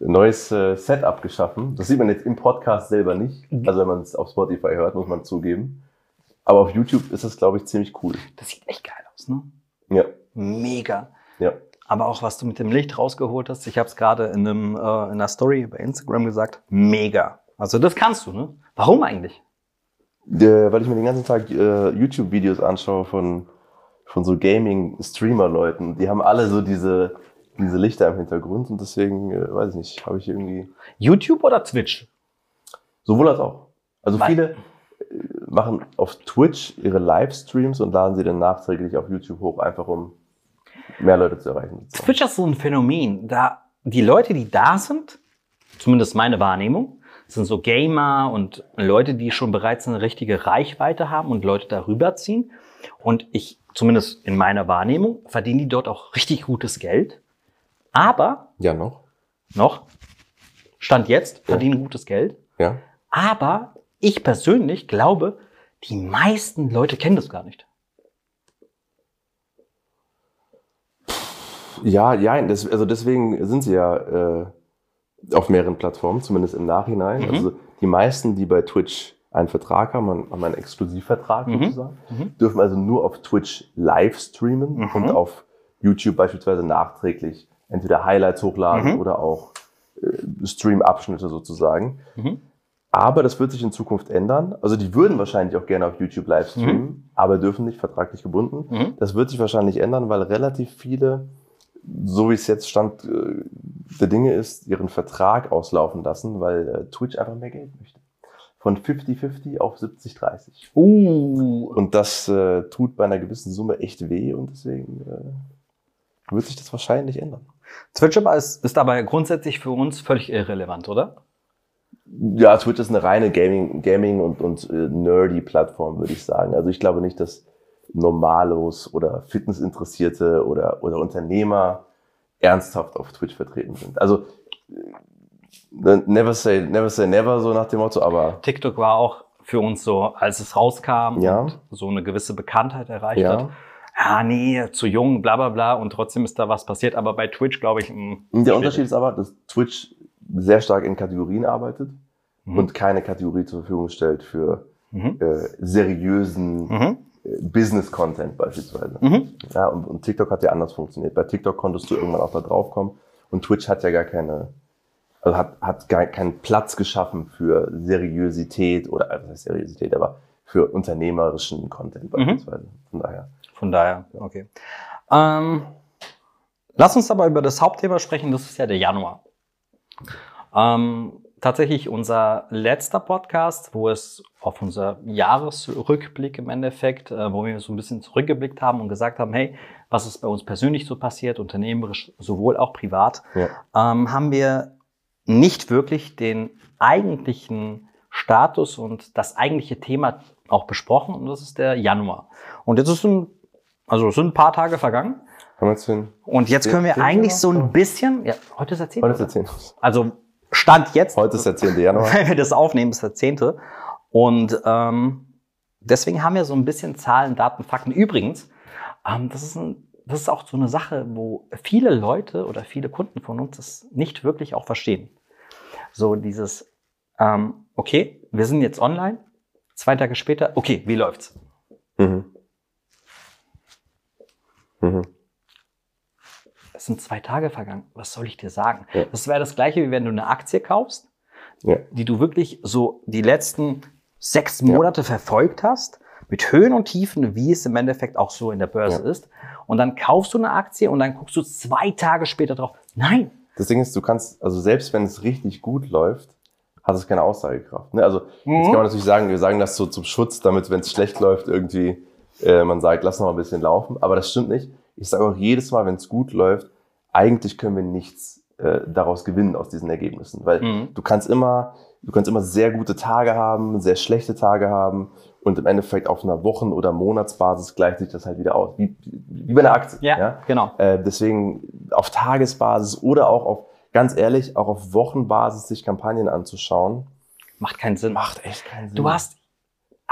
neues äh, Setup geschaffen. Das sieht man jetzt im Podcast selber nicht. Mhm. Also wenn man es auf Spotify hört, muss man zugeben. Aber auf YouTube ist das, glaube ich, ziemlich cool. Das sieht echt geil aus, ne? Ja. Mega. Ja. Aber auch was du mit dem Licht rausgeholt hast, ich habe es gerade in, einem, äh, in einer Story bei Instagram gesagt, mega. Also das kannst du, ne? Warum eigentlich? Äh, weil ich mir den ganzen Tag äh, YouTube-Videos anschaue von, von so Gaming-Streamer-Leuten. Die haben alle so diese diese Lichter im Hintergrund und deswegen, äh, weiß ich nicht, habe ich irgendwie. YouTube oder Twitch? Sowohl als auch. Also Weil viele äh, machen auf Twitch ihre Livestreams und laden sie dann nachträglich auf YouTube hoch, einfach um mehr Leute zu erreichen. Twitch ist so ein Phänomen, da die Leute, die da sind, zumindest meine Wahrnehmung, sind so Gamer und Leute, die schon bereits eine richtige Reichweite haben und Leute darüber ziehen. Und ich, zumindest in meiner Wahrnehmung, verdienen die dort auch richtig gutes Geld. Aber. Ja, noch. Noch. Stand jetzt, verdienen ja. gutes Geld. Ja. Aber ich persönlich glaube, die meisten Leute kennen das gar nicht. Ja, ja, das, also deswegen sind sie ja äh, auf mehreren Plattformen, zumindest im Nachhinein. Mhm. Also die meisten, die bei Twitch einen Vertrag haben, haben einen Exklusivvertrag mhm. sozusagen, mhm. dürfen also nur auf Twitch live streamen mhm. und auf YouTube beispielsweise nachträglich entweder Highlights hochladen mhm. oder auch äh, Stream-Abschnitte sozusagen. Mhm. Aber das wird sich in Zukunft ändern. Also die würden wahrscheinlich auch gerne auf YouTube live streamen, mhm. aber dürfen nicht vertraglich gebunden. Mhm. Das wird sich wahrscheinlich ändern, weil relativ viele, so wie es jetzt Stand äh, der Dinge ist, ihren Vertrag auslaufen lassen, weil äh, Twitch einfach mehr Geld möchte. Von 50-50 auf 70-30. Uh. Und das äh, tut bei einer gewissen Summe echt weh und deswegen äh, wird sich das wahrscheinlich ändern. Twitch aber ist, ist aber grundsätzlich für uns völlig irrelevant, oder? Ja, Twitch ist eine reine Gaming, Gaming und, und äh, nerdy Plattform, würde ich sagen. Also ich glaube nicht, dass Normalos oder Fitnessinteressierte oder, oder Unternehmer ernsthaft auf Twitch vertreten sind. Also äh, never say, never say never, so nach dem Motto, aber. TikTok war auch für uns so, als es rauskam ja. und so eine gewisse Bekanntheit erreicht ja. hat ah nee, zu jung, bla bla bla und trotzdem ist da was passiert. Aber bei Twitch glaube ich. Mh, hm, Der Unterschied ist aber, dass Twitch sehr stark in Kategorien arbeitet mhm. und keine Kategorie zur Verfügung stellt für mhm. äh, seriösen mhm. Äh, Business-Content beispielsweise. Mhm. Ja, und, und, TikTok hat ja anders funktioniert. Bei TikTok konntest du irgendwann auch da drauf kommen und Twitch hat ja gar keine, also hat, hat gar keinen Platz geschaffen für Seriosität oder, also Seriosität, aber für unternehmerischen Content mhm. beispielsweise. Von daher. Von daher, okay. Ähm, lass uns aber über das Hauptthema sprechen, das ist ja der Januar. Ähm, tatsächlich unser letzter Podcast, wo es auf unser Jahresrückblick im Endeffekt, äh, wo wir so ein bisschen zurückgeblickt haben und gesagt haben, hey, was ist bei uns persönlich so passiert, unternehmerisch, sowohl auch privat, ja. ähm, haben wir nicht wirklich den eigentlichen Status und das eigentliche Thema auch besprochen und das ist der Januar. Und jetzt ist ein also es sind ein paar Tage vergangen. Und jetzt können wir eigentlich so ein bisschen, ja, heute ist der 10. Heute ist der 10. Also Stand jetzt. Heute ist der 10. Januar. Wenn wir das aufnehmen, ist der 10. Und ähm, deswegen haben wir so ein bisschen Zahlen, Daten, Fakten. Übrigens, ähm, das, ist ein, das ist auch so eine Sache, wo viele Leute oder viele Kunden von uns das nicht wirklich auch verstehen. So dieses, ähm, okay, wir sind jetzt online, zwei Tage später, okay, wie läuft's? Mhm. Mhm. Es sind zwei Tage vergangen. Was soll ich dir sagen? Ja. Das wäre das Gleiche, wie wenn du eine Aktie kaufst, ja. die du wirklich so die letzten sechs Monate ja. verfolgt hast, mit Höhen und Tiefen, wie es im Endeffekt auch so in der Börse ist. Und dann kaufst du eine Aktie und dann guckst du zwei Tage später drauf. Nein. Das Ding ist, du kannst, also selbst wenn es richtig gut läuft, hat es keine Aussagekraft. Ne? Also mhm. jetzt kann man natürlich sagen, wir sagen das so zum Schutz, damit, wenn es schlecht läuft, irgendwie äh, man sagt, lass noch mal ein bisschen laufen. Aber das stimmt nicht. Ich sage auch jedes Mal, wenn es gut läuft, eigentlich können wir nichts äh, daraus gewinnen aus diesen Ergebnissen. Weil Mhm. du kannst immer, du kannst immer sehr gute Tage haben, sehr schlechte Tage haben und im Endeffekt auf einer Wochen- oder Monatsbasis gleicht sich das halt wieder aus. Wie, wie bei einer Aktie. Ja, genau. Äh, deswegen auf Tagesbasis oder auch auf, ganz ehrlich, auch auf Wochenbasis sich Kampagnen anzuschauen, Macht keinen Sinn. macht echt keinen Sinn. Du hast,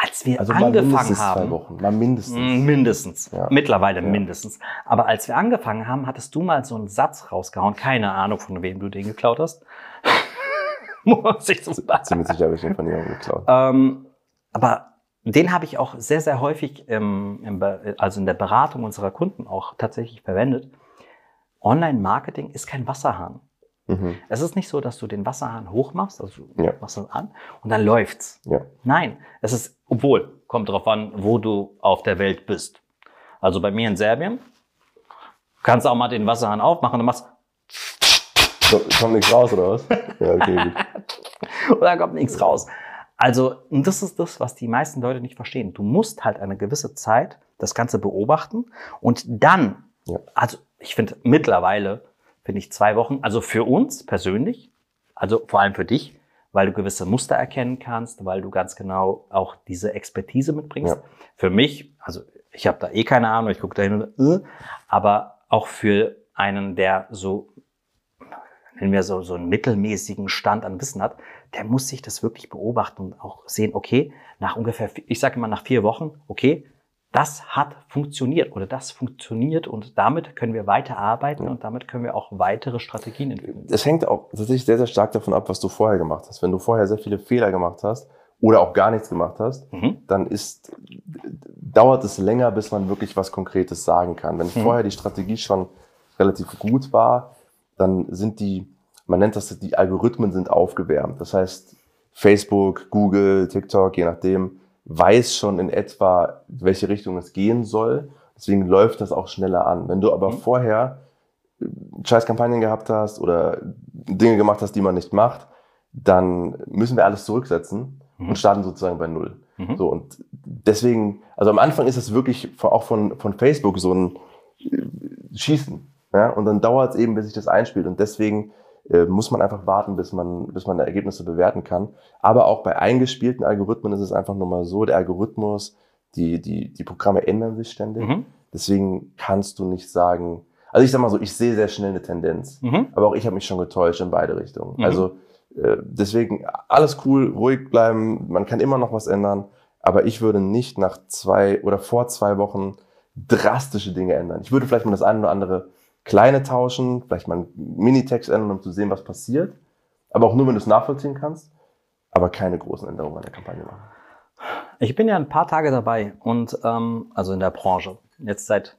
als wir also angefangen mindestens haben, zwei Wochen, mal mindestens. Mm, Mindestens. Ja. Mittlerweile Ja. mindestens. Aber als wir angefangen haben, hattest du mal so einen Satz rausgehauen. Keine Ahnung, von wem du den geklaut hast. Muss ich so sagen. Ziemlich sicher habe ich den von jemandem geklaut. Ähm, aber den habe ich auch sehr, sehr häufig im, im, also in der Beratung unserer Kunden auch tatsächlich verwendet. Online-Marketing ist kein Wasserhahn. Mhm. Es ist nicht so, dass du den Wasserhahn hochmachst, also du Ja. machst das an und dann läuft's. Ja. Nein, es ist, obwohl, kommt darauf an, wo du auf der Welt bist. Also bei mir in Serbien kannst du auch mal den Wasserhahn aufmachen und machst, So, kommt nichts raus, oder was? Ja, okay, gut. dann kommt nichts raus. Also, und das ist das, was die meisten Leute nicht verstehen. Du musst halt eine gewisse Zeit das Ganze beobachten und dann, Ja. also ich finde mittlerweile, finde ich zwei Wochen, also für uns persönlich, also vor allem für dich, weil du gewisse Muster erkennen kannst, weil du ganz genau auch diese Expertise mitbringst. Ja. Für mich, also ich habe da eh keine Ahnung, ich gucke da hin, und, äh, aber auch für einen, der so nennen wir so, so einen mittelmäßigen Stand an Wissen hat, der muss sich das wirklich beobachten und auch sehen, okay, nach ungefähr, ich sage immer nach vier Wochen, okay, das hat funktioniert oder das funktioniert und damit können wir weiter arbeiten und damit können wir auch weitere Strategien entwickeln. Es hängt auch tatsächlich sehr, sehr stark davon ab, was du vorher gemacht hast. Wenn du vorher sehr viele Fehler gemacht hast oder auch gar nichts gemacht hast, Mhm. dann ist, dauert es länger, bis man wirklich was Konkretes sagen kann. Wenn Mhm. vorher die Strategie schon relativ gut war, dann sind die, man nennt das, die Algorithmen sind aufgewärmt. Das heißt, Facebook, Google, TikTok, je nachdem, weiß schon in etwa, welche Richtung es gehen soll. Deswegen läuft das auch schneller an. Wenn du aber Mhm. vorher äh, scheiß Kampagnen gehabt hast oder Dinge gemacht hast, die man nicht macht, dann müssen wir alles zurücksetzen Mhm. und starten sozusagen bei Null. Mhm. So, und deswegen, also am Anfang ist es wirklich auch von, von Facebook so ein äh, Schießen. Ja? Und dann dauert es eben, bis sich das einspielt. Und deswegen muss man einfach warten, bis man, bis man Ergebnisse bewerten kann. Aber auch bei eingespielten Algorithmen ist es einfach nur mal so, der Algorithmus, die, die, die Programme ändern sich ständig. Mhm. Deswegen kannst du nicht sagen, also ich sag mal so, ich sehe sehr schnell eine Tendenz. Mhm. Aber auch ich habe mich schon getäuscht in beide Richtungen. Mhm. Also äh, deswegen alles cool, ruhig bleiben, man kann immer noch was ändern, aber ich würde nicht nach zwei oder vor zwei Wochen drastische Dinge ändern. Ich würde vielleicht mal das eine oder andere kleine tauschen, vielleicht mal einen Minitext ändern, um zu sehen, was passiert. Aber auch nur, wenn du es nachvollziehen kannst. Aber keine großen Änderungen an der Kampagne machen. Ich bin ja ein paar Tage dabei und ähm, also in der Branche, jetzt seit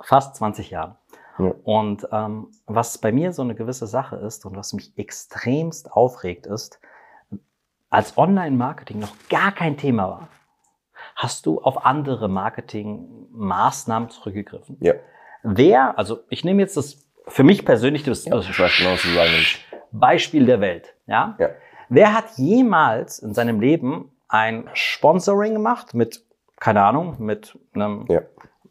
fast 20 Jahren. Ja. Und ähm, was bei mir so eine gewisse Sache ist und was mich extremst aufregt, ist, als Online-Marketing noch gar kein Thema war, hast du auf andere Marketingmaßnahmen zurückgegriffen. Ja, Wer, also ich nehme jetzt das für mich persönlich das, sagen willst. Beispiel der Welt. Ja? Ja. Wer hat jemals in seinem Leben ein Sponsoring gemacht mit, keine Ahnung, mit einem, Ja.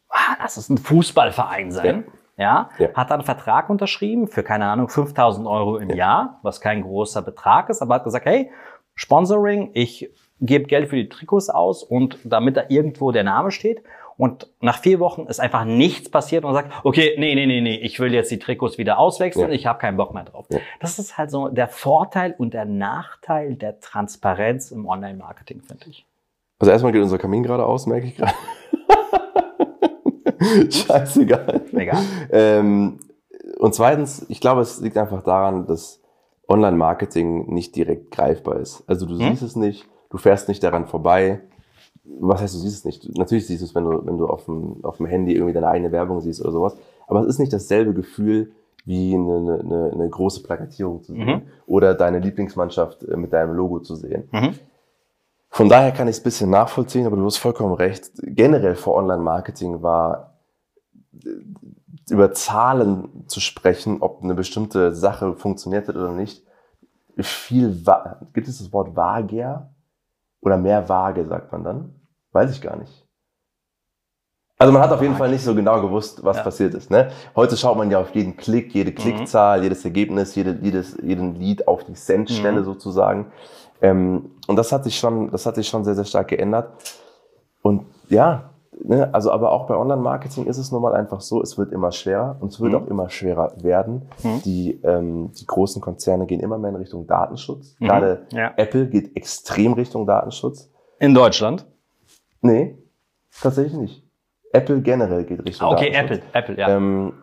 ah, lass es ein Fußballverein sein, ja. Ja. hat dann einen Vertrag unterschrieben für, keine Ahnung, 5000 Euro im Ja. Jahr, was kein großer Betrag ist, aber hat gesagt, hey, Sponsoring, ich gebe Geld für die Trikots aus und damit da irgendwo der Name steht. Und nach vier Wochen ist einfach nichts passiert und sagt, okay, nee, nee, nee, nee, ich will jetzt die Trikots wieder auswechseln, Ja. ich habe keinen Bock mehr drauf. Ja. Das ist halt so der Vorteil und der Nachteil der Transparenz im Online-Marketing, finde ich. Also erstmal geht unser Kamin gerade aus, merke ich gerade. Scheißegal. Egal. Ähm, und zweitens, ich glaube, es liegt einfach daran, dass Online-Marketing nicht direkt greifbar ist. Also du Hm? siehst es nicht, du fährst nicht daran vorbei. Was heißt, du siehst es nicht? Natürlich siehst du es, wenn du, wenn du auf dem, auf dem Handy irgendwie deine eigene Werbung siehst oder sowas. Aber es ist nicht dasselbe Gefühl, wie eine, eine, eine große Plakatierung zu sehen Mhm. oder deine Lieblingsmannschaft äh, mit deinem Logo zu sehen. Mhm. Von daher kann ich es ein bisschen nachvollziehen, aber du hast vollkommen recht. Generell vor Online-Marketing war äh, über Zahlen zu sprechen, ob eine bestimmte Sache funktioniert hat oder nicht, viel gibt es das Wort vager oder mehr vage sagt man dann? Weiß ich gar nicht. Also man hat auf jeden Fall nicht so genau gewusst, was passiert ist. Ne? Heute schaut man ja auf jeden Klick, jede Klickzahl, jedes Ergebnis, jede, jedes, jeden Lead auf die Centstelle sozusagen. Ähm, und das hat sich schon, das hat sich schon sehr, sehr stark geändert. Und ja, ne, also aber auch bei Online-Marketing ist es nun mal einfach so, es wird immer schwerer und es wird Mhm. auch immer schwerer werden. Mhm. Die, ähm, die großen Konzerne gehen immer mehr in Richtung Datenschutz. Mhm. Gerade Ja. Apple geht extrem Richtung Datenschutz. In Deutschland? Nee, tatsächlich nicht. Apple generell geht Richtung Ah, okay, Datenschutz. Apple, Apple, ja. Ähm,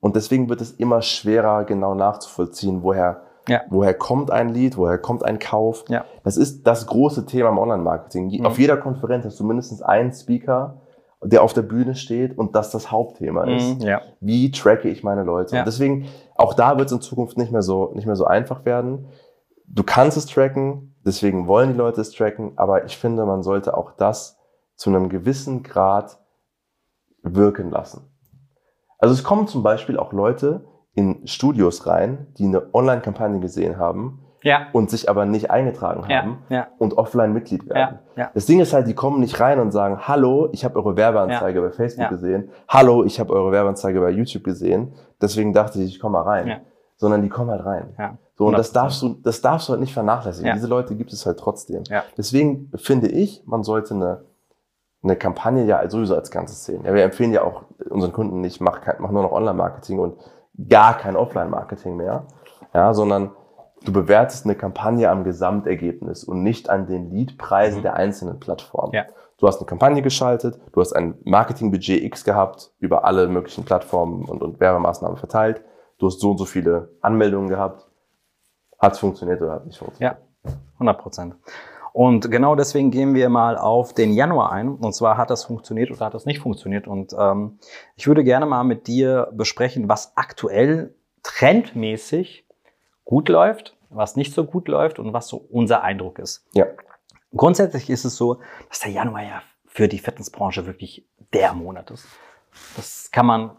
und deswegen wird es immer schwerer, genau nachzuvollziehen, woher, Ja. woher kommt ein Lead, woher kommt ein Kauf. Ja. Das ist das große Thema im Online-Marketing. Mhm. Auf jeder Konferenz hast du mindestens einen Speaker, der auf der Bühne steht und das das Hauptthema ist. Mhm, ja. Wie tracke ich meine Leute? Ja. Und deswegen, auch da wird es in Zukunft nicht mehr so, nicht mehr so einfach werden. Du kannst es tracken, deswegen wollen die Leute es tracken, aber ich finde, man sollte auch das zu einem gewissen Grad wirken lassen. Also es kommen zum Beispiel auch Leute in Studios rein, die eine Online-Kampagne gesehen haben Ja. und sich aber nicht eingetragen Ja. haben Ja. und offline Mitglied werden. Ja. Ja. Das Ding ist halt, die kommen nicht rein und sagen, hallo, ich habe eure Werbeanzeige bei Facebook Ja. gesehen, hallo, ich habe eure Werbeanzeige bei YouTube gesehen, deswegen dachte ich, ich komme mal rein. Ja. Sondern die kommen halt rein. Ja. So, und das 100%. darfst du, das darfst du halt nicht vernachlässigen. Ja. Diese Leute gibt es halt trotzdem. Ja. Deswegen finde ich, man sollte eine, eine Kampagne ja sowieso als Ganzes sehen. Ja, wir empfehlen ja auch unseren Kunden nicht, mach, kein, mach nur noch Online-Marketing und gar kein Offline-Marketing mehr. Ja, sondern du bewertest eine Kampagne am Gesamtergebnis und nicht an den Leadpreisen Mhm. der einzelnen Plattformen. Ja. Du hast eine Kampagne geschaltet, du hast ein Marketingbudget X gehabt, über alle möglichen Plattformen und, und Werbemaßnahmen verteilt. Du hast so und so viele Anmeldungen gehabt. Hat es funktioniert oder hat nicht funktioniert? Ja, 100 Prozent. Und genau deswegen gehen wir mal auf den Januar ein. Und zwar hat das funktioniert oder hat das nicht funktioniert. Und ähm, ich würde gerne mal mit dir besprechen, was aktuell trendmäßig gut läuft, was nicht so gut läuft und was so unser Eindruck ist. Ja. Grundsätzlich ist es so, dass der Januar ja für die Fitnessbranche wirklich der Monat ist. Das kann man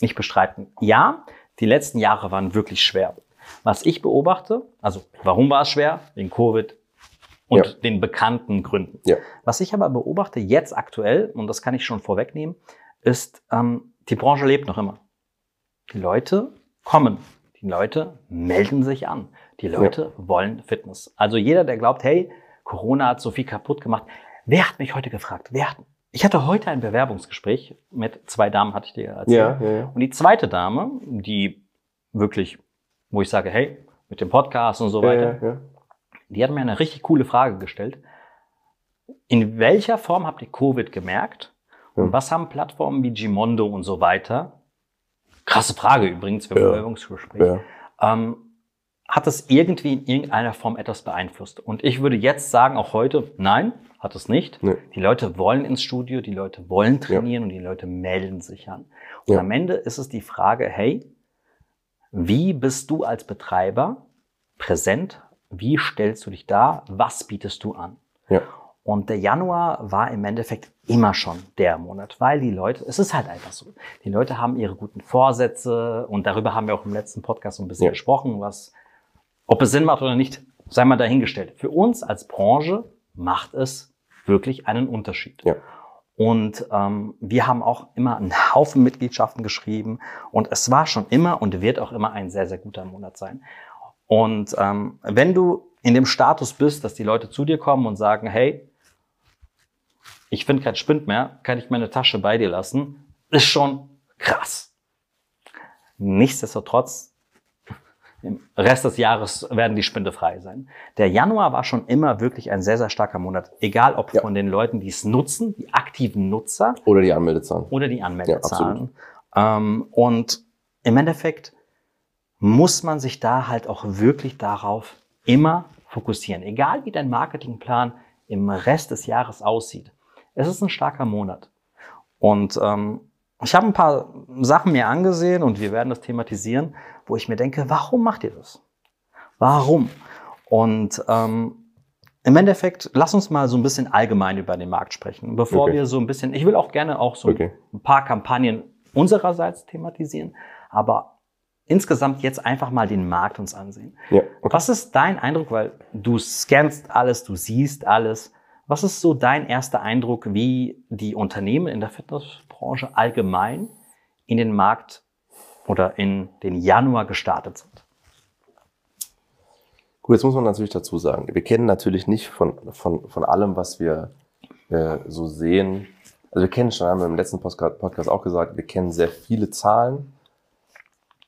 nicht bestreiten. Ja, die letzten Jahre waren wirklich schwer. Was ich beobachte, also warum war es schwer? Wegen Covid und Ja. den bekannten Gründen. Ja. Was ich aber beobachte jetzt aktuell, und das kann ich schon vorwegnehmen, ist, ähm, die Branche lebt noch immer. Die Leute kommen. Die Leute melden sich an. Die Leute wollen Fitness. Also jeder, der glaubt, hey, Corona hat so viel kaputt gemacht. Wer hat mich heute gefragt? Wer hat, ich hatte heute ein Bewerbungsgespräch mit zwei Damen, hatte ich dir erzählt. Ja, ja, ja. Und die zweite Dame, die wirklich, wo ich sage, hey, mit dem Podcast und so weiter, Ja, ja, ja. die hat mir eine richtig coole Frage gestellt. In welcher Form habt ihr Covid gemerkt? Und Ja. was haben Plattformen wie Gimondo und so weiter? Krasse Frage übrigens für ein Ja. Bewerbungsgespräch. ja. Ähm, hat es irgendwie in irgendeiner Form etwas beeinflusst? Und ich würde jetzt sagen, auch heute, nein, hat es nicht. Nee. Die Leute wollen ins Studio, die Leute wollen trainieren und die Leute melden sich an. Und Ja. am Ende ist es die Frage, hey, wie bist du als Betreiber präsent? Wie stellst du dich dar? Was bietest du an? Ja. Und der Januar war im Endeffekt immer schon der Monat, weil die Leute, es ist halt einfach so. Die Leute haben ihre guten Vorsätze und darüber haben wir auch im letzten Podcast so ein bisschen Ja. gesprochen, was, ob es Sinn macht oder nicht, sei mal dahingestellt. Für uns als Branche macht es wirklich einen Unterschied. Ja. Und ähm, wir haben auch immer einen Haufen Mitgliedschaften geschrieben und es war schon immer und wird auch immer ein sehr, sehr guter Monat sein. Und ähm, wenn du in dem Status bist, dass die Leute zu dir kommen und sagen, hey, ich finde kein Spind mehr, kann ich meine Tasche bei dir lassen, ist schon krass. Nichtsdestotrotz, im Rest des Jahres werden die Spinde frei sein. Der Januar war schon immer wirklich ein sehr, sehr starker Monat. Egal ob Ja. von den Leuten, die es nutzen, die aktiven Nutzer Oder die Anmeldezahlen. oder die Anmeldezahlen. Ja, ähm, und im Endeffekt muss man sich da halt auch wirklich darauf immer fokussieren. Egal wie dein Marketingplan im Rest des Jahres aussieht. Es ist ein starker Monat. Und ähm, ich habe ein paar Sachen mir angesehen und wir werden das thematisieren, wo ich mir denke, warum macht ihr das? Warum? Und ähm, im Endeffekt, lass uns mal so ein bisschen allgemein über den Markt sprechen, bevor Okay. wir so ein bisschen, ich will auch gerne auch so Okay. ein paar Kampagnen unsererseits thematisieren, aber insgesamt jetzt einfach mal den Markt uns ansehen. Ja, okay. Was ist dein Eindruck, weil du scannst alles, du siehst alles. Was ist so dein erster Eindruck, wie die Unternehmen in der Fitnessbranche allgemein in den Markt oder in den Januar gestartet sind? Gut, jetzt muss man natürlich dazu sagen, wir kennen natürlich nicht von, von, von allem, was wir äh, so sehen. Also wir kennen schon, haben wir im letzten Podcast auch gesagt, wir kennen sehr viele Zahlen,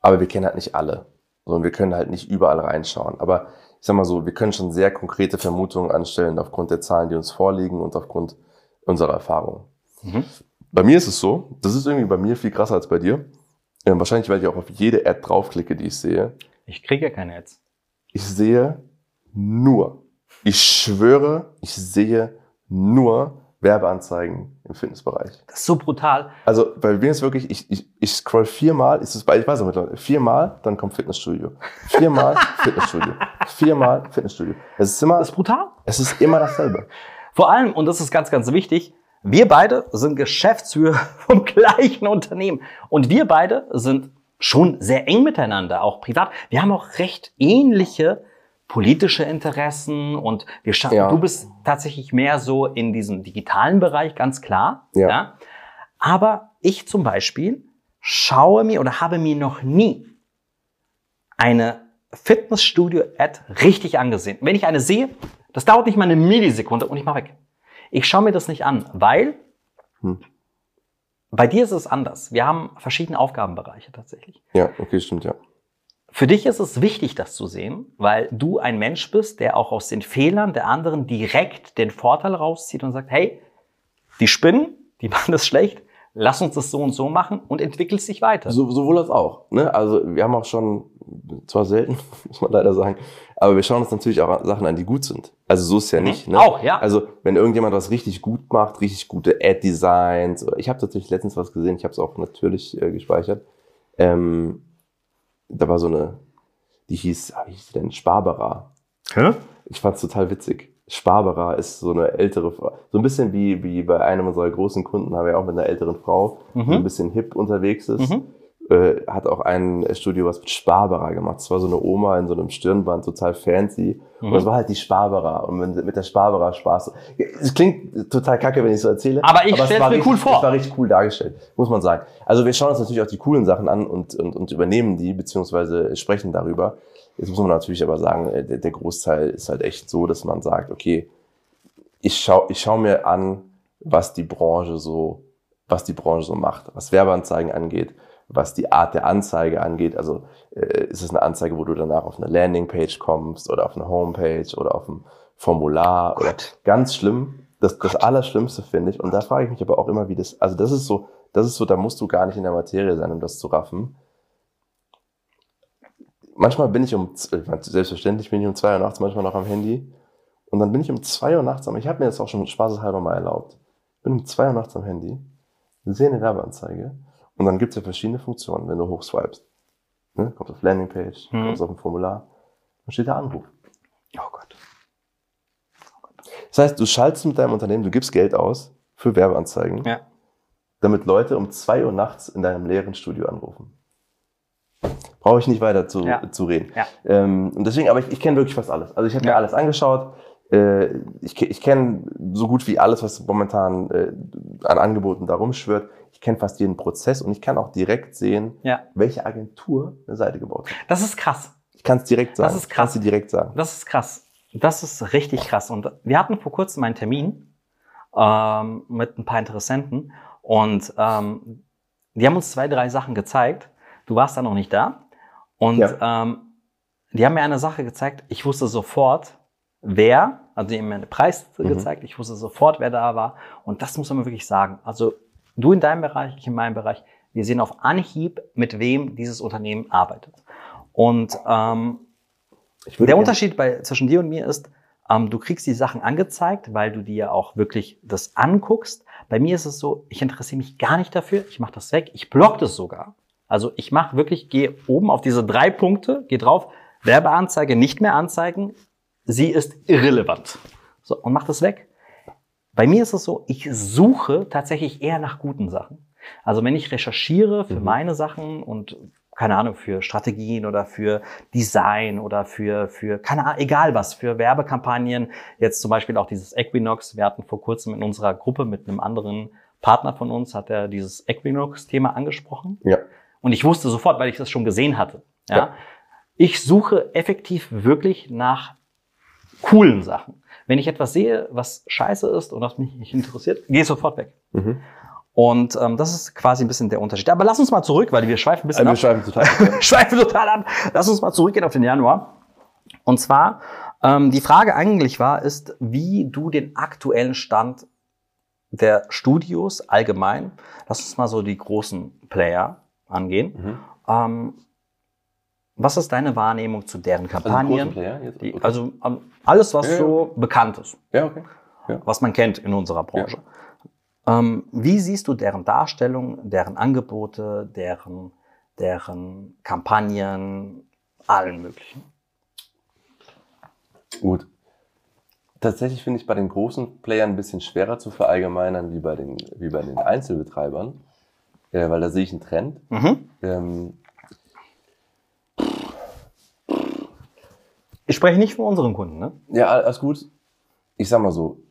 aber wir kennen halt nicht alle. Und wir können halt nicht überall reinschauen. Aber ich sag mal so, wir können schon sehr konkrete Vermutungen anstellen aufgrund der Zahlen, die uns vorliegen und aufgrund unserer Erfahrung. Mhm. Bei mir ist es so, das ist irgendwie bei mir viel krasser als bei dir. Ähm, wahrscheinlich, weil ich auch auf jede Ad draufklicke, die ich sehe. Ich kriege ja keine Ads. Ich sehe nur, ich schwöre, ich sehe nur Werbeanzeigen im Fitnessbereich. Das ist so brutal. Also bei mir ist wirklich, ich, ich, ich scroll viermal, ist es bei, ich weiß auch mittlerweile, viermal, dann kommt Fitnessstudio. Viermal Fitnessstudio. Viermal Fitnessstudio. Es ist immer. Das ist brutal. Es ist immer dasselbe. Vor allem, und das ist ganz, ganz wichtig, wir beide sind Geschäftsführer vom gleichen Unternehmen. Und wir beide sind schon sehr eng miteinander, auch privat. Wir haben auch recht ähnliche politische Interessen und wir schaffen, ja. du bist tatsächlich mehr so in diesem digitalen Bereich, ganz klar. Ja. ja. Aber ich zum Beispiel schaue mir oder habe mir noch nie eine Fitnessstudio-Ad richtig angesehen. Wenn ich eine sehe, das dauert nicht mal eine Millisekunde und ich mache weg. Ich schaue mir das nicht an, weil hm. bei dir ist es anders. Wir haben verschiedene Aufgabenbereiche tatsächlich. Ja, okay, stimmt, ja. Für dich ist es wichtig, das zu sehen, weil du ein Mensch bist, der auch aus den Fehlern der anderen direkt den Vorteil rauszieht und sagt, hey, die spinnen, die machen das schlecht, lass uns das so und so machen und entwickelt sich weiter. So, sowohl als auch. Ne? Also wir haben auch schon, zwar selten, muss man leider sagen, aber wir schauen uns natürlich auch Sachen an, die gut sind. Also so ist ja mhm. nicht. Ne? Auch, ja. Also wenn irgendjemand was richtig gut macht, richtig gute Ad-Designs, ich habe tatsächlich letztens was gesehen, ich habe es auch natürlich äh, gespeichert, ähm, da war so eine, die hieß, ah, wie hieß die denn? Sparbera. Hä? Ich fand's total witzig. Sparbera ist so eine ältere Frau. So ein bisschen wie, wie bei einem unserer großen Kunden, haben wir auch mit einer älteren Frau, mhm. die ein bisschen hip unterwegs ist. Mhm äh, hat auch ein Studio was mit Sparbera gemacht. Das war so eine Oma in so einem Stirnband, total fancy. Mhm. Und das war halt die Sparbera. Und mit der Sparbera Spaß. Es klingt total kacke, wenn ich so erzähle. Aber ich stelle es mir cool vor. Das war richtig cool dargestellt, muss man sagen. Also wir schauen uns natürlich auch die coolen Sachen an und, und, und übernehmen die, beziehungsweise sprechen darüber. Jetzt muss man natürlich aber sagen, äh, der, der Großteil ist halt echt so, dass man sagt, okay, ich schau, ich schau mir an, was die Branche so, was die Branche so macht, was Werbeanzeigen angeht, was die Art der Anzeige angeht. Also äh, ist es eine Anzeige, wo du danach auf eine Landingpage kommst oder auf eine Homepage oder auf ein Formular Gott. oder ganz schlimm. Das, das Allerschlimmste finde ich. Und da frage ich mich aber auch immer, wie das, also das ist so, das ist so, da musst du gar nicht in der Materie sein, um das zu raffen. Manchmal bin ich um, selbstverständlich bin ich um zwei Uhr nachts manchmal noch am Handy. Und dann bin ich um zwei Uhr nachts am, ich habe mir das auch schon spaßeshalber mal erlaubt. Bin um zwei Uhr nachts am Handy, sehe eine Werbeanzeige und dann gibt es ja verschiedene Funktionen, wenn du hochswipest. Ne? Kommst auf Landingpage, hm. kommst auf ein Formular, dann steht da Anruf. Oh Gott. oh Gott. Das heißt, du schaltest mit deinem Unternehmen, du gibst Geld aus für Werbeanzeigen, ja. damit Leute um zwei Uhr nachts in deinem leeren Studio anrufen. Brauche ich nicht weiter zu, ja. zu reden. Ja. Ähm, und deswegen, aber ich, ich kenne wirklich fast alles. Also ich habe mir alles angeschaut. Äh, ich ich kenne so gut wie alles, was momentan äh, an Angeboten da rumschwirrt ich kenne fast jeden Prozess und ich kann auch direkt sehen, ja. welche Agentur eine Seite gebaut hat. Das ist krass. Ich kann es direkt sagen. Das ist krass. Ich direkt sagen. Das ist krass. Das ist richtig krass. Und wir hatten vor kurzem einen Termin ähm, mit ein paar Interessenten und ähm, die haben uns zwei, drei Sachen gezeigt. Du warst da noch nicht da. Und ja. ähm, die haben mir eine Sache gezeigt. Ich wusste sofort, wer, also die haben mir einen Preis mhm. gezeigt. Ich wusste sofort, wer da war. Und das muss man wirklich sagen. Also Du in deinem Bereich, ich in meinem Bereich. Wir sehen auf Anhieb, mit wem dieses Unternehmen arbeitet. Und ähm, der Unterschied bei, zwischen dir und mir ist, ähm, du kriegst die Sachen angezeigt, weil du dir auch wirklich das anguckst. Bei mir ist es so, ich interessiere mich gar nicht dafür, ich mache das weg, ich block das sogar. Also ich mache wirklich, gehe oben auf diese drei Punkte, gehe drauf, Werbeanzeige nicht mehr anzeigen, sie ist irrelevant. So, und mach das weg. Bei mir ist es so, ich suche tatsächlich eher nach guten Sachen. Also wenn ich recherchiere für mhm. meine Sachen und keine Ahnung, für Strategien oder für Design oder für, für, keine Ahnung, egal was, für Werbekampagnen. Jetzt zum Beispiel auch dieses Equinox. Wir hatten vor kurzem in unserer Gruppe mit einem anderen Partner von uns hat ja dieses Equinox-Thema angesprochen. Ja. Und ich wusste sofort, weil ich das schon gesehen hatte. Ja. Ja. Ich suche effektiv wirklich nach coolen Sachen. Wenn ich etwas sehe, was scheiße ist und was mich nicht interessiert, gehe ich sofort weg. Mhm. Und ähm, das ist quasi ein bisschen der Unterschied. Aber lass uns mal zurück, weil wir schweifen ein bisschen Also wir ab. schreiben total. Wir schweifen total ab. Lass uns mal zurückgehen auf den Januar. Und zwar, ähm, die Frage eigentlich war, ist, wie du den aktuellen Stand der Studios allgemein, lass uns mal so die großen Player angehen. Mhm. Ähm, was ist deine Wahrnehmung zu deren Also Kampagnen? Die, Okay. also ähm, alles, was Ja, ja. so bekannt ist, ja, okay. was man kennt in unserer Branche. Ähm, wie siehst du deren Darstellung, deren Angebote, deren, deren Kampagnen, allen möglichen? Gut. Tatsächlich finde ich bei den großen Playern ein bisschen schwerer zu verallgemeinern wie bei den, wie bei den Einzelbetreibern, äh, weil da sehe ich einen Trend. Mhm. Ähm, Ich spreche nicht von unseren Kunden, ne? ja, alles gut. Ich sag mal so.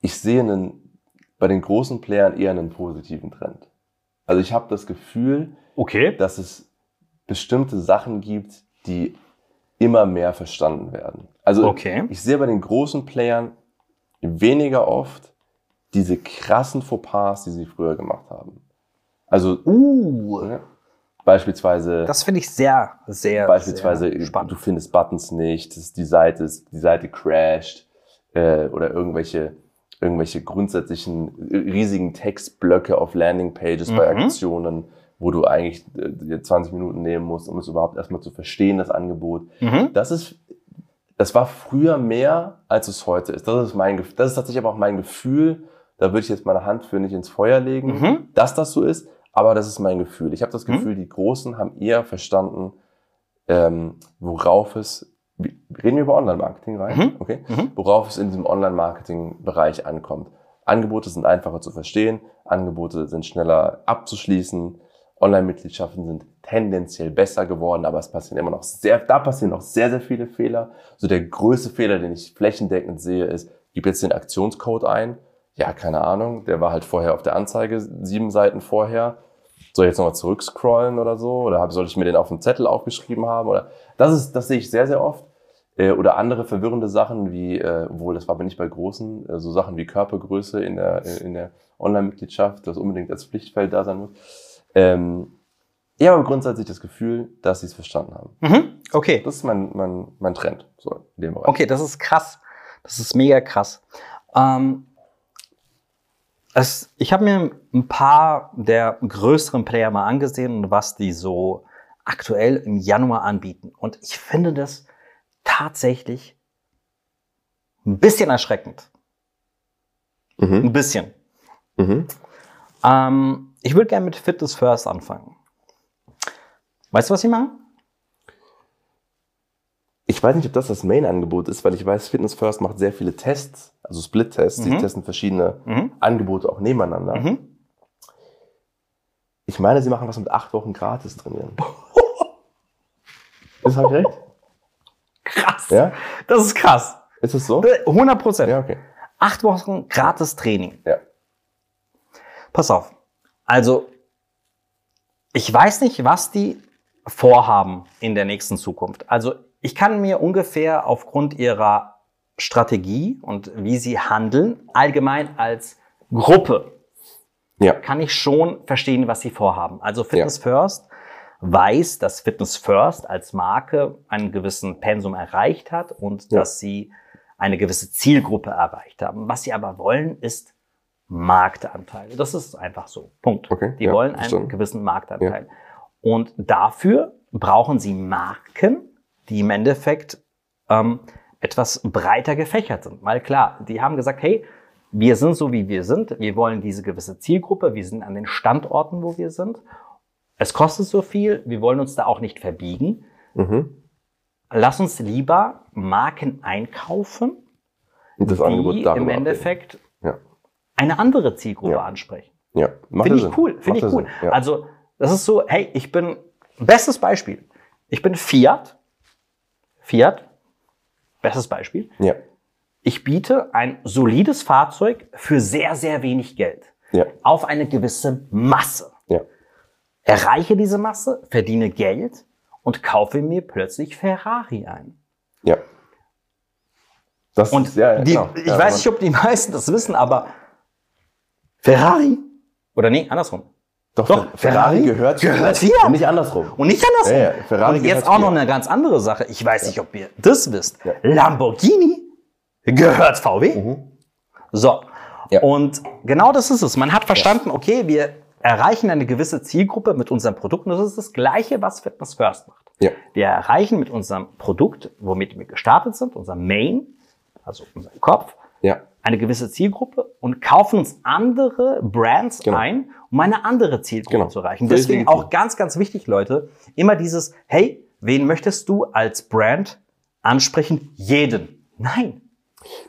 Ich sehe einen, bei den großen Playern eher einen positiven Trend. Also ich habe das Gefühl, Okay. dass es bestimmte Sachen gibt, die immer mehr verstanden werden. Also Okay. ich sehe bei den großen Playern weniger oft diese krassen Fauxpas, die sie früher gemacht haben. Also Uh, ja, beispielsweise, das finde ich sehr, sehr, beispielsweise sehr spannend. du findest Buttons nicht, das, die Seite die Seite crasht äh, oder irgendwelche irgendwelche grundsätzlichen äh, riesigen Textblöcke auf Landingpages bei Mhm. Aktionen, wo du eigentlich äh, dir 20 Minuten nehmen musst, um es überhaupt erstmal zu verstehen, das Angebot. Mhm. Das ist, das war früher mehr, als es heute ist. Das ist mein, das ist tatsächlich aber auch mein Gefühl. Da würde ich jetzt meine Hand für nicht ins Feuer legen, Mhm. dass das so ist. Aber das ist mein Gefühl. Ich habe das Mhm. Gefühl, die Großen haben eher verstanden, ähm, worauf es, reden wir über Online-Marketing rein? Mhm. Okay. Mhm. Worauf es in diesem Online-Marketing-Bereich ankommt. Angebote sind einfacher zu verstehen, Angebote sind schneller abzuschließen, Online-Mitgliedschaften sind tendenziell besser geworden, aber es passieren immer noch sehr, da passieren noch sehr, sehr viele Fehler. So der größte Fehler, den ich flächendeckend sehe, ist, gib jetzt den Aktionscode ein. Ja, keine Ahnung, der war halt vorher auf der Anzeige, sieben Seiten vorher. Soll ich jetzt nochmal zurückscrollen oder so? Oder soll ich mir den auf dem Zettel aufgeschrieben haben? Oder das ist, das sehe ich sehr, sehr oft. Äh, Oder andere verwirrende Sachen wie, äh, obwohl das war aber nicht bei großen, äh, so Sachen wie Körpergröße in der, in der Online-Mitgliedschaft, das unbedingt als Pflichtfeld da sein muss. Ähm, ich habe grundsätzlich das Gefühl, dass sie es verstanden haben. Mhm. Okay. Das ist mein, mein, mein Trend, so in dem Bereich. Okay, das ist krass. Das ist mega krass. Ähm, es, ich habe mir ein paar der größeren Player mal angesehen und was die so aktuell im Januar anbieten. Und ich finde das tatsächlich ein bisschen erschreckend. Mhm. Ein bisschen. Mhm. Ähm, ich würde gerne mit Fitness First anfangen. Weißt du, was sie machen? Ich weiß nicht, ob das das Main-Angebot ist, weil ich weiß, Fitness First macht sehr viele Tests, also Split-Tests, die Mhm. testen verschiedene Mhm. Angebote auch nebeneinander. Mhm. Ich meine, sie machen was mit acht Wochen gratis trainieren. das habe ich recht? Krass. Ja? Das ist krass. Ist es so? 100 Prozent. Ja, okay. Acht Wochen gratis Training. Ja. Pass auf. Also, ich weiß nicht, was die vorhaben in der nächsten Zukunft. Also, ich kann mir ungefähr aufgrund ihrer Strategie und wie sie handeln, allgemein als Gruppe, Ja. kann ich schon verstehen, was sie vorhaben. Also Fitness First weiß, dass Fitness First als Marke einen gewissen Pensum erreicht hat und Ja. dass sie eine gewisse Zielgruppe erreicht haben. Was sie aber wollen, ist Marktanteile. Das ist einfach so. Punkt. Okay, Die ja, wollen einen verstanden. gewissen Marktanteil. Und dafür brauchen sie Marken, die im Endeffekt ähm, etwas breiter gefächert sind. Weil klar, die haben gesagt, hey, wir sind so, wie wir sind. Wir wollen diese gewisse Zielgruppe. Wir sind an den Standorten, wo wir sind. Es kostet so viel. Wir wollen uns da auch nicht verbiegen. Mhm. Lass uns lieber Marken einkaufen, Und das Angebot die darüber im. Endeffekt Ja. eine andere Zielgruppe Ja. ansprechen. Ja. Macht Finde ich Sinn. cool, finde Macht ich cool. Ja. Also, das ist so, hey, ich bin, bestes Beispiel. Ich bin Fiat. Fiat. Bestes Beispiel. Ja. Ich biete ein solides Fahrzeug für sehr, sehr wenig Geld Ja. auf eine gewisse Masse. Ja. Erreiche diese Masse, verdiene Geld und kaufe mir plötzlich Ferrari ein. Ja. Das Und ja, die, genau. ich ja, weiß nicht, ob die meisten das wissen, aber Ferrari oder nee, andersrum. Doch, Doch, Ferrari, Ferrari gehört, gehört hier. Und nicht andersrum. Und nicht andersrum. Ja, ja, Ferrari und jetzt auch noch hier. eine ganz andere Sache. Ich weiß nicht, ob ihr das wisst. Ja. Lamborghini gehört VW. Mhm. So. Ja. Und genau das ist es. Man hat verstanden, okay, wir erreichen eine gewisse Zielgruppe mit unserem Produkt. Und das ist das Gleiche, was Fitness First macht. Ja. Wir erreichen mit unserem Produkt, womit wir gestartet sind, unserem Main, also unserem Kopf, Ja. eine gewisse Zielgruppe und kaufen uns andere Brands Genau. ein, um eine andere Zielgruppe Genau. zu erreichen. Deswegen auch ganz, ganz wichtig, Leute, immer dieses, hey, wen möchtest du als Brand ansprechen? Jeden. Nein.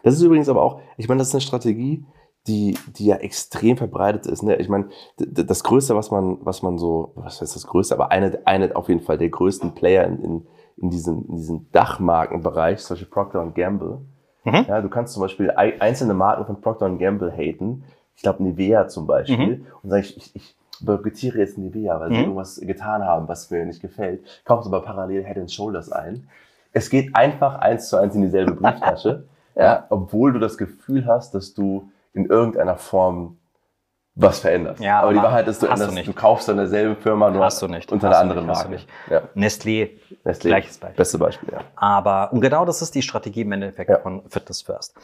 Das ist übrigens aber auch, ich meine, das ist eine Strategie, die, die ja extrem verbreitet ist. Ne? Ich meine, das Größte, was man, was man so, was heißt das Größte, aber eine, eine auf jeden Fall der größten Player in, in, in diesem, in diesem Dachmarkenbereich, zum Beispiel Procter Gamble. Mhm. Ja, du kannst zum Beispiel ei- einzelne Marken von Procter Gamble haten. Ich glaube Nivea zum Beispiel. Und sage ich, ich, ich boykottiere jetzt Nivea, weil sie Mhm. irgendwas getan haben, was mir nicht gefällt. Kaufst aber parallel Head and Shoulders ein. Es geht einfach eins zu eins in dieselbe Brieftasche. ja. obwohl du das Gefühl hast, dass du in irgendeiner Form was veränderst. Ja, aber die aber Wahrheit ist, du, du änderst, nicht. du kaufst an derselben Firma nur Hast du nicht. unter einer du anderen nicht, du Marke. Ja. Nestlé, Nestlé, gleiches Beispiel. Beste Beispiel, ja. Aber, und genau das ist die Strategie im Endeffekt Ja. von Fitness First.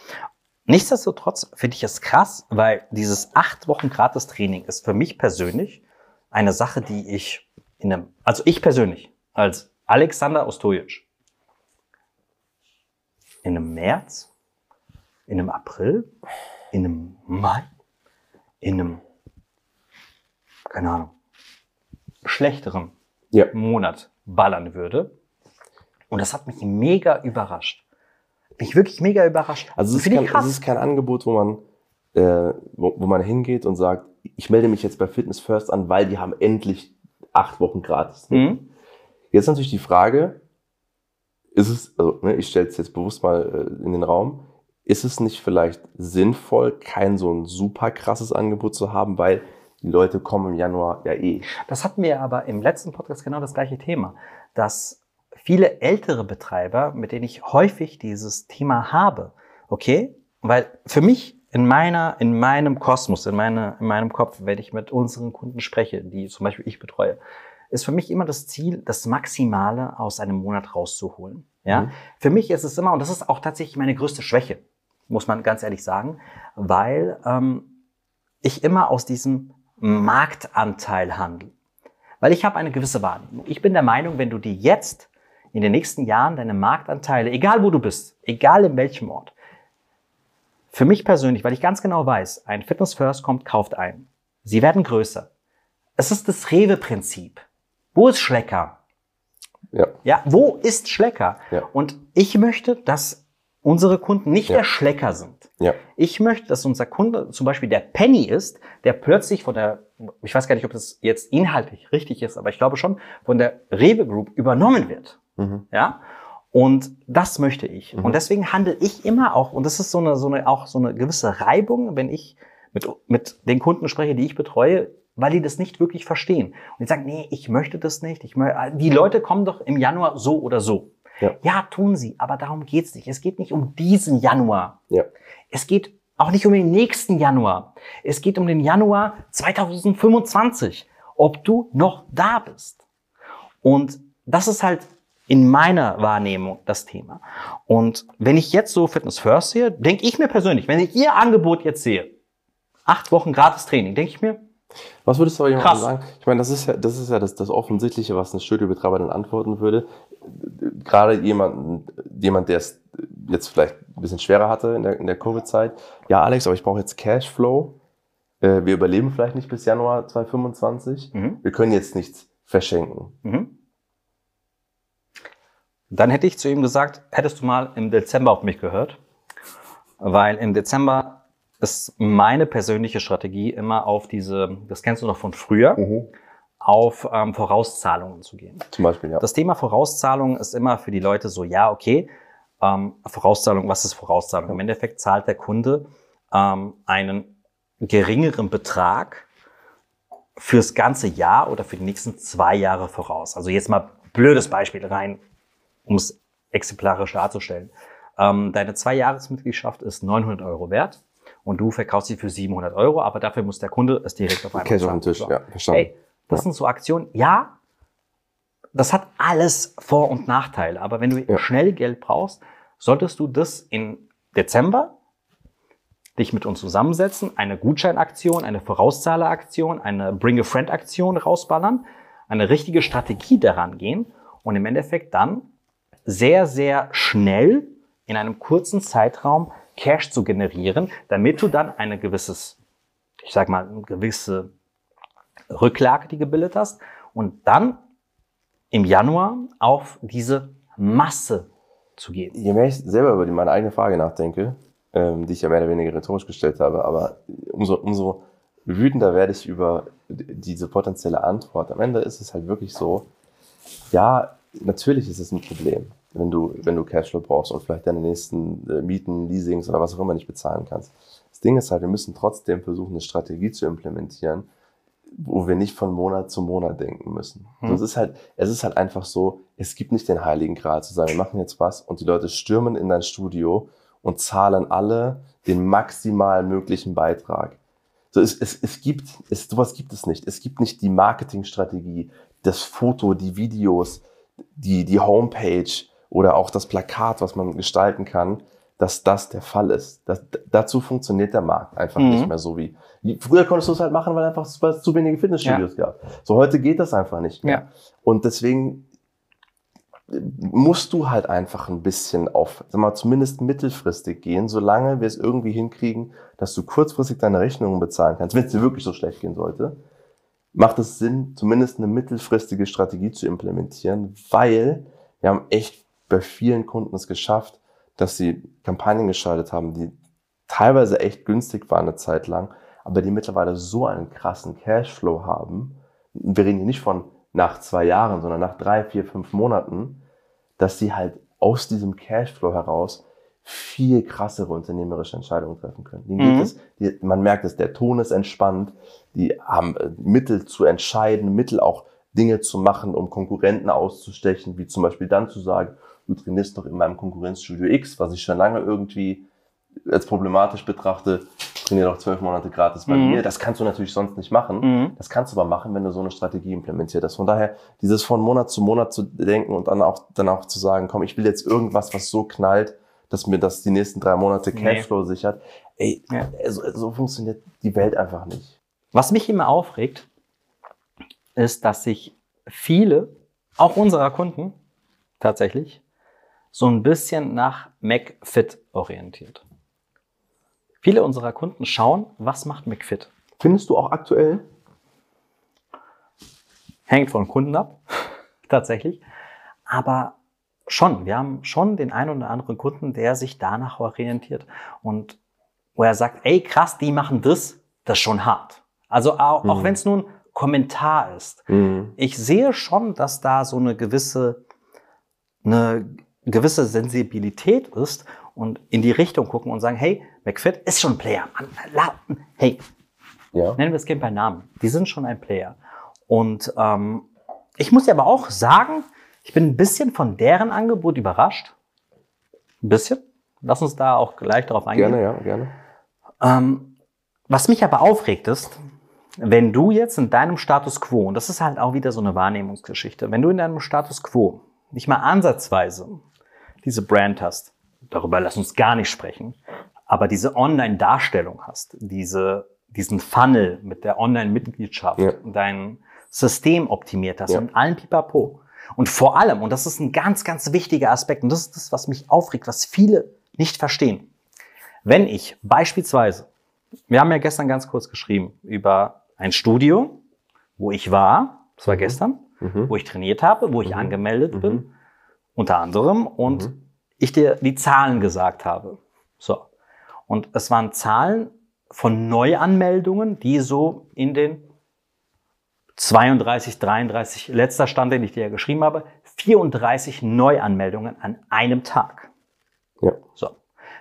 Nichtsdestotrotz finde ich es krass, weil dieses acht Wochen gratis Training ist für mich persönlich eine Sache, die ich in einem, also ich persönlich, als Alexander Ostojic, in einem März, in einem April, in einem Mai, in einem, keine Ahnung, schlechteren Ja. Monat ballern würde. Und das hat mich mega überrascht. Mich wirklich mega überrascht. Also es ist, kein, ich krass. es ist kein Angebot, wo man, äh, wo, wo man hingeht und sagt, ich melde mich jetzt bei Fitness First an, weil die haben endlich acht Wochen gratis. Mhm. Jetzt natürlich die Frage, ist es, also ne, ich stelle es jetzt bewusst mal äh, in den Raum, ist es nicht vielleicht sinnvoll, kein so ein super krasses Angebot zu haben, weil die Leute kommen im Januar ja eh. Das hatten wir aber im letzten Podcast genau das gleiche Thema, dass viele ältere Betreiber, mit denen ich häufig dieses Thema habe, okay, weil für mich in meiner, in meinem Kosmos, in, meiner, in meinem Kopf, wenn ich mit unseren Kunden spreche, die zum Beispiel ich betreue, ist für mich immer das Ziel, das Maximale aus einem Monat rauszuholen. Ja, Mhm. für mich ist es immer, und das ist auch tatsächlich meine größte Schwäche, muss man ganz ehrlich sagen, weil ähm, ich immer aus diesem Marktanteil handle. Weil ich habe eine gewisse Wahrnehmung. Ich bin der Meinung, wenn du dir jetzt in den nächsten Jahren deine Marktanteile, egal wo du bist, egal in welchem Ort, für mich persönlich, weil ich ganz genau weiß, ein Fitness First kommt, kauft ein. Sie werden größer. Es ist das Rewe-Prinzip. Wo ist Schlecker? Ja. Ja, wo ist Schlecker? Ja. Und ich möchte, dass unsere Kunden nicht Ja. der Schlecker sind. Ja. Ich möchte, dass unser Kunde zum Beispiel der Penny ist, der plötzlich von der, ich weiß gar nicht, ob das jetzt inhaltlich richtig ist, aber ich glaube schon, von der Rewe Group übernommen wird. Mhm. Ja. Und das möchte ich. Mhm. Und deswegen handle ich immer auch, und das ist so eine, so eine, auch so eine gewisse Reibung, wenn ich mit, mit den Kunden spreche, die ich betreue, weil die das nicht wirklich verstehen. Und die sagen, nee, ich möchte das nicht. Ich mö die Leute kommen doch im Januar so oder so. Ja. tun sie, aber darum geht's nicht. Es geht nicht um diesen Januar. Ja. Es geht auch nicht um den nächsten Januar. Es geht um den Januar 2025, ob du noch da bist. Und das ist halt in meiner Wahrnehmung das Thema. Und wenn ich jetzt so Fitness First sehe, denke ich mir persönlich, wenn ich ihr Angebot jetzt sehe, acht Wochen gratis Training, denke ich mir, Was würdest du aber jemandem Krass. sagen? Ich meine, das ist ja, das ist ja das, das Offensichtliche, was ein Studiobetreiber dann antworten würde. Gerade jemand, jemand, der es jetzt vielleicht ein bisschen schwerer hatte in der, in der Covid-Zeit. Ja, Alex, aber ich brauche jetzt Cashflow. Äh, Wir überleben vielleicht nicht bis Januar 2025. mhm, Wir können jetzt nichts verschenken. mhm. Dann hätte ich zu ihm gesagt, hättest du mal im Dezember auf mich gehört? Weil im Dezember ist meine persönliche Strategie immer auf diese, das kennst du noch von früher, auf ähm, Vorauszahlungen zu gehen. Zum Beispiel, ja. Das Thema Vorauszahlung ist immer für die Leute so, ja, okay, ähm, Vorauszahlung, was ist Vorauszahlung? Im Endeffekt zahlt der Kunde ähm, einen geringeren Betrag fürs ganze Jahr oder für die nächsten zwei Jahre voraus. Also jetzt mal blödes Beispiel rein, um es exemplarisch darzustellen. Ähm, deine Zwei-Jahres-Mitgliedschaft ist 900 Euro wert und du verkaufst sie für 700 Euro, aber dafür muss der Kunde es direkt auf einmal Cash auf zahlen. den Tisch, So. ja, verstanden. Hey, das sind so Aktionen. Ja, das hat alles Vor- und Nachteile. Aber wenn du Ja. schnell Geld brauchst, solltest du das in Dezember dich mit uns zusammensetzen, eine Gutscheinaktion, eine Vorauszahleraktion, eine Bring-a-Friend-Aktion rausballern, eine richtige Strategie daran gehen und im Endeffekt dann sehr, sehr schnell in einem kurzen Zeitraum Cash zu generieren, damit du dann eine gewisses, ich sag mal, eine gewisse Rücklage, die gebildet hast und dann im Januar auf diese Masse zu gehen. Je mehr ich selber über meine eigene Frage nachdenke, ähm, die ich ja mehr oder weniger rhetorisch gestellt habe, aber umso, umso wütender werde ich über diese potenzielle Antwort. Am Ende ist es halt wirklich so, ja, natürlich ist es ein Problem, wenn du, wenn du Cashflow brauchst und vielleicht deine nächsten äh, Mieten, Leasings oder was auch immer nicht bezahlen kannst. Das Ding ist halt, wir müssen trotzdem versuchen, eine Strategie zu implementieren, wo wir nicht von Monat zu Monat denken müssen. Hm. So, es ist halt, es ist halt einfach so, es gibt nicht den heiligen Gral zu sagen, wir machen jetzt was und die Leute stürmen in dein Studio und zahlen alle den maximal möglichen Beitrag. So, es, es, es gibt, es, sowas gibt es nicht. Es gibt nicht die Marketingstrategie, das Foto, die Videos, die, die Homepage oder auch das Plakat, was man gestalten kann, dass das der Fall ist. Das, dazu funktioniert der Markt einfach Mhm. nicht mehr so wie. Früher konntest du es halt machen, weil einfach weil es zu wenige Fitnessstudios gab. So heute geht das einfach nicht mehr. Ja. Und deswegen musst du halt einfach ein bisschen auf, sag mal, zumindest mittelfristig gehen, solange wir es irgendwie hinkriegen, dass du kurzfristig deine Rechnungen bezahlen kannst, wenn es dir wirklich so schlecht gehen sollte, macht es Sinn, zumindest eine mittelfristige Strategie zu implementieren, weil wir haben echt bei vielen Kunden es geschafft, dass sie Kampagnen geschaltet haben, die teilweise echt günstig waren eine Zeit lang, aber die mittlerweile so einen krassen Cashflow haben. Wir reden hier nicht von nach zwei Jahren, sondern nach drei, vier, fünf Monaten, dass sie halt aus diesem Cashflow heraus viel krassere unternehmerische Entscheidungen treffen können. Mhm. es, die, man merkt es, der Ton ist entspannt, die haben äh, Mittel zu entscheiden, Mittel auch Dinge zu machen, um Konkurrenten auszustechen, wie zum Beispiel dann zu sagen, du trainierst doch in meinem Konkurrenzstudio X, was ich schon lange irgendwie als problematisch betrachte, trainier doch zwölf Monate gratis bei Mhm. mir. Das kannst du natürlich sonst nicht machen. Mhm. Das kannst du aber machen, wenn du so eine Strategie implementiert hast. Von daher, dieses von Monat zu Monat zu denken und dann auch, dann auch zu sagen, komm, ich will jetzt irgendwas, was so knallt, dass mir das die nächsten drei Monate Nee. Cashflow sichert. Ey, Ja. so, so funktioniert die Welt einfach nicht. Was mich immer aufregt, ist, dass sich viele, auch unserer Kunden tatsächlich, so ein bisschen nach McFit orientiert. Viele unserer Kunden schauen, was macht McFit? Findest du auch aktuell? Hängt von Kunden ab, tatsächlich. Aber schon, wir haben schon den einen oder anderen Kunden, der sich danach orientiert. Und wo er sagt, ey krass, die machen das, das ist schon hart. Also auch, auch Mhm. wenn es nur ein Kommentar ist. Mhm. Ich sehe schon, dass da so eine gewisse, eine gewisse Sensibilität ist und in die Richtung gucken und sagen, hey, McFit ist schon ein Player. Hey, Ja. nennen wir es gerne bei Namen. Die sind schon ein Player. Und ähm, ich muss ja aber auch sagen, ich bin ein bisschen von deren Angebot überrascht. Ein bisschen. Lass uns da auch gleich darauf eingehen. Gerne, ja, gerne. Ähm, was mich aber aufregt ist, wenn du jetzt in deinem Status quo, und das ist halt auch wieder so eine Wahrnehmungsgeschichte, wenn du in deinem Status quo nicht mal ansatzweise diese Brand hast, darüber lass uns gar nicht sprechen, aber diese Online-Darstellung hast, diese, diesen Funnel mit der Online-Mitgliedschaft, Ja. dein System optimiert hast Ja. und allen Pipapo. Und vor allem, und das ist ein ganz, ganz wichtiger Aspekt, und das ist das, was mich aufregt, was viele nicht verstehen. Wenn ich beispielsweise, wir haben ja gestern ganz kurz geschrieben über ein Studio, wo ich war, das war gestern, Mhm. wo ich trainiert habe, wo ich Mhm. angemeldet Mhm. bin, unter anderem, und Mhm. ich dir die Zahlen gesagt habe. So. Und es waren Zahlen von Neuanmeldungen, die so in den 32, 33, letzter Stand, den ich dir ja geschrieben habe, 34 Neuanmeldungen an einem Tag. Ja. So.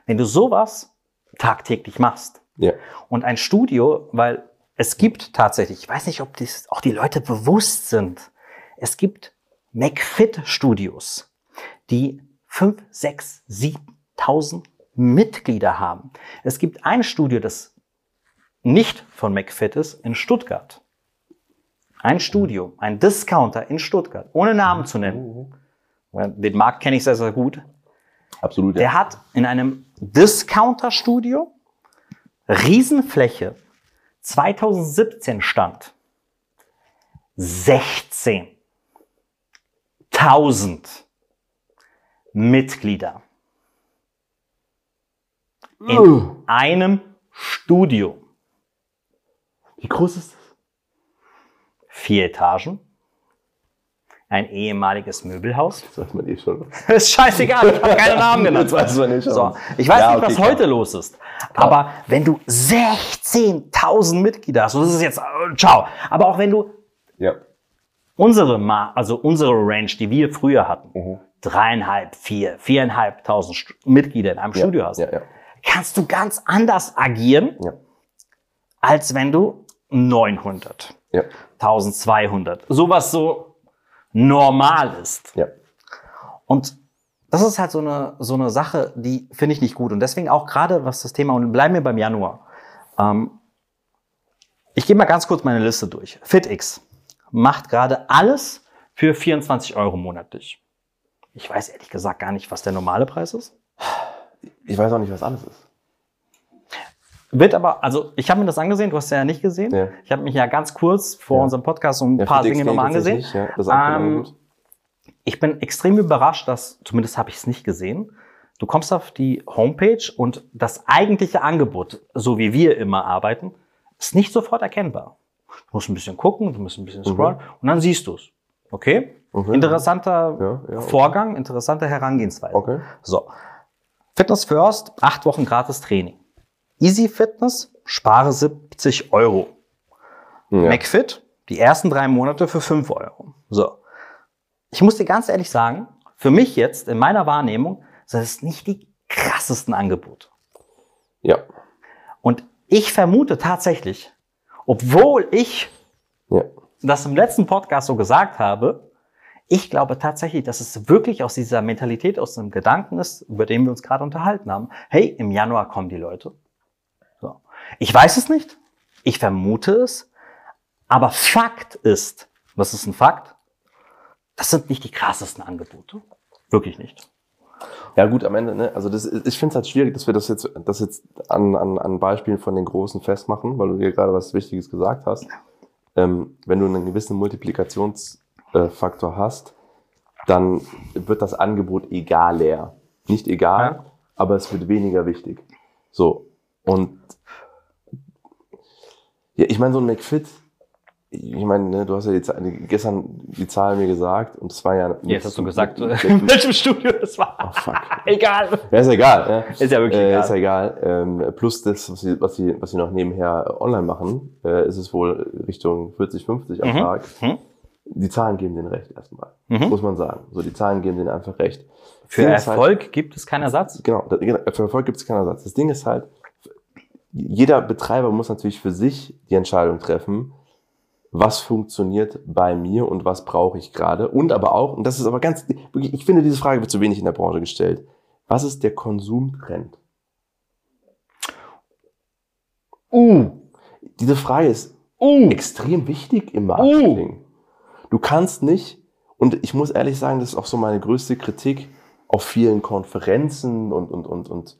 Wenn du sowas tagtäglich machst Ja. und ein Studio, weil es gibt tatsächlich, ich weiß nicht, ob das auch die Leute bewusst sind, es gibt McFit-Studios, die 5, 6, 7.000 Mitglieder haben. Es gibt ein Studio, das nicht von McFit ist, in Stuttgart. Ein Studio, ein Discounter in Stuttgart, ohne Namen zu nennen. Den Markt kenne ich sehr, sehr gut. Absolut. Der hat in einem Discounter-Studio Riesenfläche 2017 stand 16.000 Mitglieder in Uh, einem Studio. Wie groß ist das? Vier Etagen. Ein ehemaliges Möbelhaus. Das weiß man eh schon. Ist scheißegal, ich habe keine Namen genannt. Das weiß man eh schon. So, ich weiß Ja, nicht, okay, was klar. heute los ist. Aber wenn du 16.000 Mitglieder hast, und das ist jetzt, äh, ciao. Aber auch wenn du Ja. unsere, Ma also unsere Range, die wir früher hatten, Mhm. dreieinhalb, vier, viereinhalbtausend Mitglieder in einem Studio hast, Ja, ja. kannst du ganz anders agieren, Ja. als wenn du 900, Ja. 1200, sowas so normal ist. Ja. Und das ist halt so eine, so eine Sache, die finde ich nicht gut. Und deswegen auch gerade was das Thema, und bleiben wir beim Januar. Ähm, ich gehe mal ganz kurz meine Liste durch. FitX macht gerade alles für 24 Euro monatlich. Ich weiß ehrlich gesagt gar nicht, was der normale Preis ist. Ich weiß auch nicht, was alles ist. Wird aber, also ich habe mir das angesehen, du hast es ja nicht gesehen. Ja. Ich habe mich ja ganz kurz vor Ja. unserem Podcast so ein Ja, paar Dinge nochmal angesehen. Ähm. Ich bin extrem überrascht, dass, zumindest habe ich es nicht gesehen, du kommst auf die Homepage und das eigentliche Angebot, so wie wir immer arbeiten, ist nicht sofort erkennbar. Du musst ein bisschen gucken, du musst ein bisschen scrollen und dann siehst du es. Okay? Okay. Interessanter okay. Vorgang, interessante Herangehensweise. Okay. So. Fitness First, acht Wochen gratis Training. Easy Fitness, spare 70 Euro. Ja. McFit, die ersten drei Monate für 5 Euro. So. Ich muss dir ganz ehrlich sagen, für mich jetzt, in meiner Wahrnehmung, sind es nicht die krassesten Angebote. ja. Und ich vermute tatsächlich, obwohl ich Ja. das im letzten Podcast so gesagt habe, ich glaube tatsächlich, dass es wirklich aus dieser Mentalität, aus dem Gedanken ist, über den wir uns gerade unterhalten haben. Hey, im Januar kommen die Leute. Ich weiß es nicht. Ich vermute es. Aber Fakt ist, was ist ein Fakt? Das sind nicht die krassesten Angebote. Wirklich nicht. Ja gut, am Ende, ne, also das, ich finde es halt schwierig, dass wir das jetzt, das jetzt an, an, an Beispielen von den Großen festmachen, weil du dir gerade was Wichtiges gesagt hast. Ähm, wenn du einen gewissen Multiplikationsfaktor hast, dann wird das Angebot egaler. Nicht egal, Ja. aber es wird weniger wichtig. So. Und ja, ich meine, so ein McFit, ich meine, ne, du hast ja die, gestern die Zahl mir gesagt und es war ja. Jetzt hast du gesagt, mit- in welchem Studio das war. Oh, fuck. Egal. Ja, ist ja egal. Ja. Ist ja wirklich äh, egal. Ist ja egal. Ähm, plus das, was sie, was, sie, was sie noch nebenher online machen, äh, ist es wohl Richtung 40, 50 am Mhm. Tag. Mhm. Die Zahlen geben denen recht erstmal. Mhm. Muss man sagen. So, die Zahlen geben denen einfach recht. Für halt- Erfolg gibt es keinen Ersatz. Genau, genau, für Erfolg gibt es keinen Ersatz. Das Ding ist halt, jeder Betreiber muss natürlich für sich die Entscheidung treffen, was funktioniert bei mir und was brauche ich gerade. Und aber auch, und das ist aber ganz, ich finde, diese Frage wird zu wenig in der Branche gestellt. Was ist der Konsumtrend? Uh. Diese Frage ist Uh. extrem wichtig im Marketing. Du kannst nicht, und ich muss ehrlich sagen, das ist auch so meine größte Kritik auf vielen Konferenzen und, und, und, und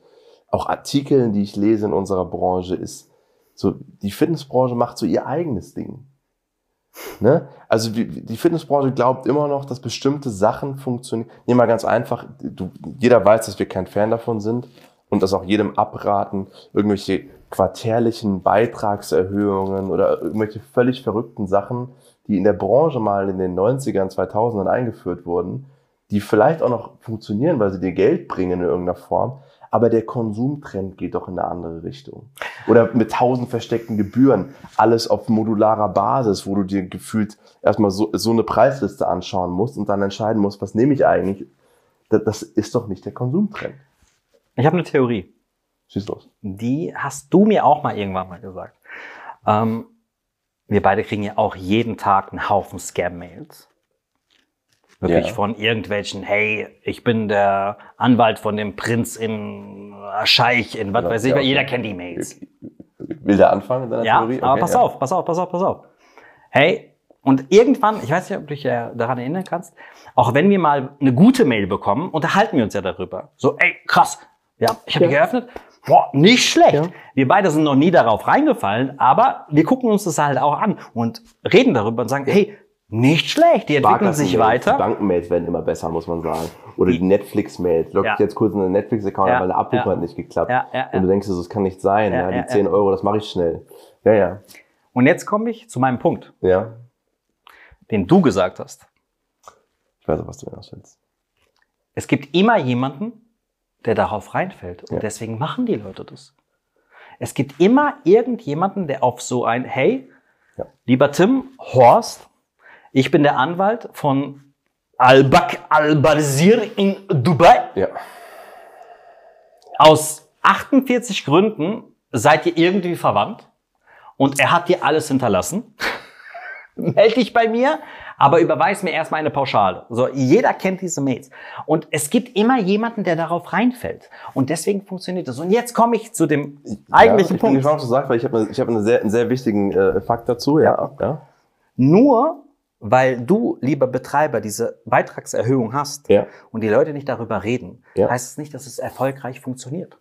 auch Artikeln, die ich lese in unserer Branche, ist so, die Fitnessbranche macht so ihr eigenes Ding. Ne? Also die, die Fitnessbranche glaubt immer noch, dass bestimmte Sachen funktionieren. Nehmen mal ganz einfach, du, jeder weiß, dass wir kein Fan davon sind und das auch jedem abraten, irgendwelche quartärlichen Beitragserhöhungen oder irgendwelche völlig verrückten Sachen, die in der Branche mal in den 90ern, 2000ern eingeführt wurden, die vielleicht auch noch funktionieren, weil sie dir Geld bringen in irgendeiner Form, aber der Konsumtrend geht doch in eine andere Richtung. Oder mit tausend versteckten Gebühren, alles auf modularer Basis, wo du dir gefühlt erstmal so, so eine Preisliste anschauen musst und dann entscheiden musst, was nehme ich eigentlich. Das, das ist doch nicht der Konsumtrend. Ich habe eine Theorie. Schieß los. Die hast du mir auch mal irgendwann mal gesagt. Ähm, wir beide kriegen ja auch jeden Tag einen Haufen Scam-Mails. Wirklich Ja. von irgendwelchen, hey, ich bin der Anwalt von dem Prinz in Scheich, in was Ja, weiß ich, ja, weil jeder kennt die Mails. Will der anfangen in deiner Ja, Theorie? aber Okay, pass ja. auf, pass auf, pass auf, pass auf. Hey, und irgendwann, ich weiß nicht, ob du dich äh, daran erinnern kannst, auch wenn wir mal eine gute Mail bekommen, unterhalten wir uns ja darüber. So, ey, krass, ja, ich habe die geöffnet. Boah, nicht schlecht. Ja. Wir beide sind noch nie darauf reingefallen, aber wir gucken uns das halt auch an und reden darüber und sagen, hey, nicht schlecht, die entwickeln sich weiter. Die Bankenmails werden immer besser, muss man sagen. Oder die Netflix-Mails. Log Ja. jetzt kurz in den Netflix-Account, Ja, weil der Abruf ja. hat nicht geklappt. Ja, ja, Und ja. du denkst, das kann nicht sein. Ja, die 10 ja. Euro, das mache ich schnell. Ja, ja. Und jetzt komme ich zu meinem Punkt, Ja. den du gesagt hast. Ich weiß auch, was du hinaus willst. Es gibt immer jemanden, der darauf reinfällt. Und deswegen machen die Leute das. Es gibt immer irgendjemanden, der auf so ein, hey, lieber Tim, Horst, ich bin der Anwalt von Al-Bak Al-Barzir in Dubai. Ja. Aus 48 Gründen seid ihr irgendwie verwandt und er hat dir alles hinterlassen. Meld dich bei mir, aber überweis mir erstmal eine Pauschale. So, jeder kennt diese Mails. Und es gibt immer jemanden, der darauf reinfällt. Und deswegen funktioniert das. Und jetzt komme ich zu dem eigentlichen ja, ich Punkt. bin gespannt, was du sagst, weil ich habe hab eine sehr, einen sehr wichtigen äh, Fakt dazu. Ja. ja. Nur weil du, lieber Betreiber, diese Beitragserhöhung hast Ja. und die Leute nicht darüber reden, Ja. heißt es nicht, dass es erfolgreich funktioniert.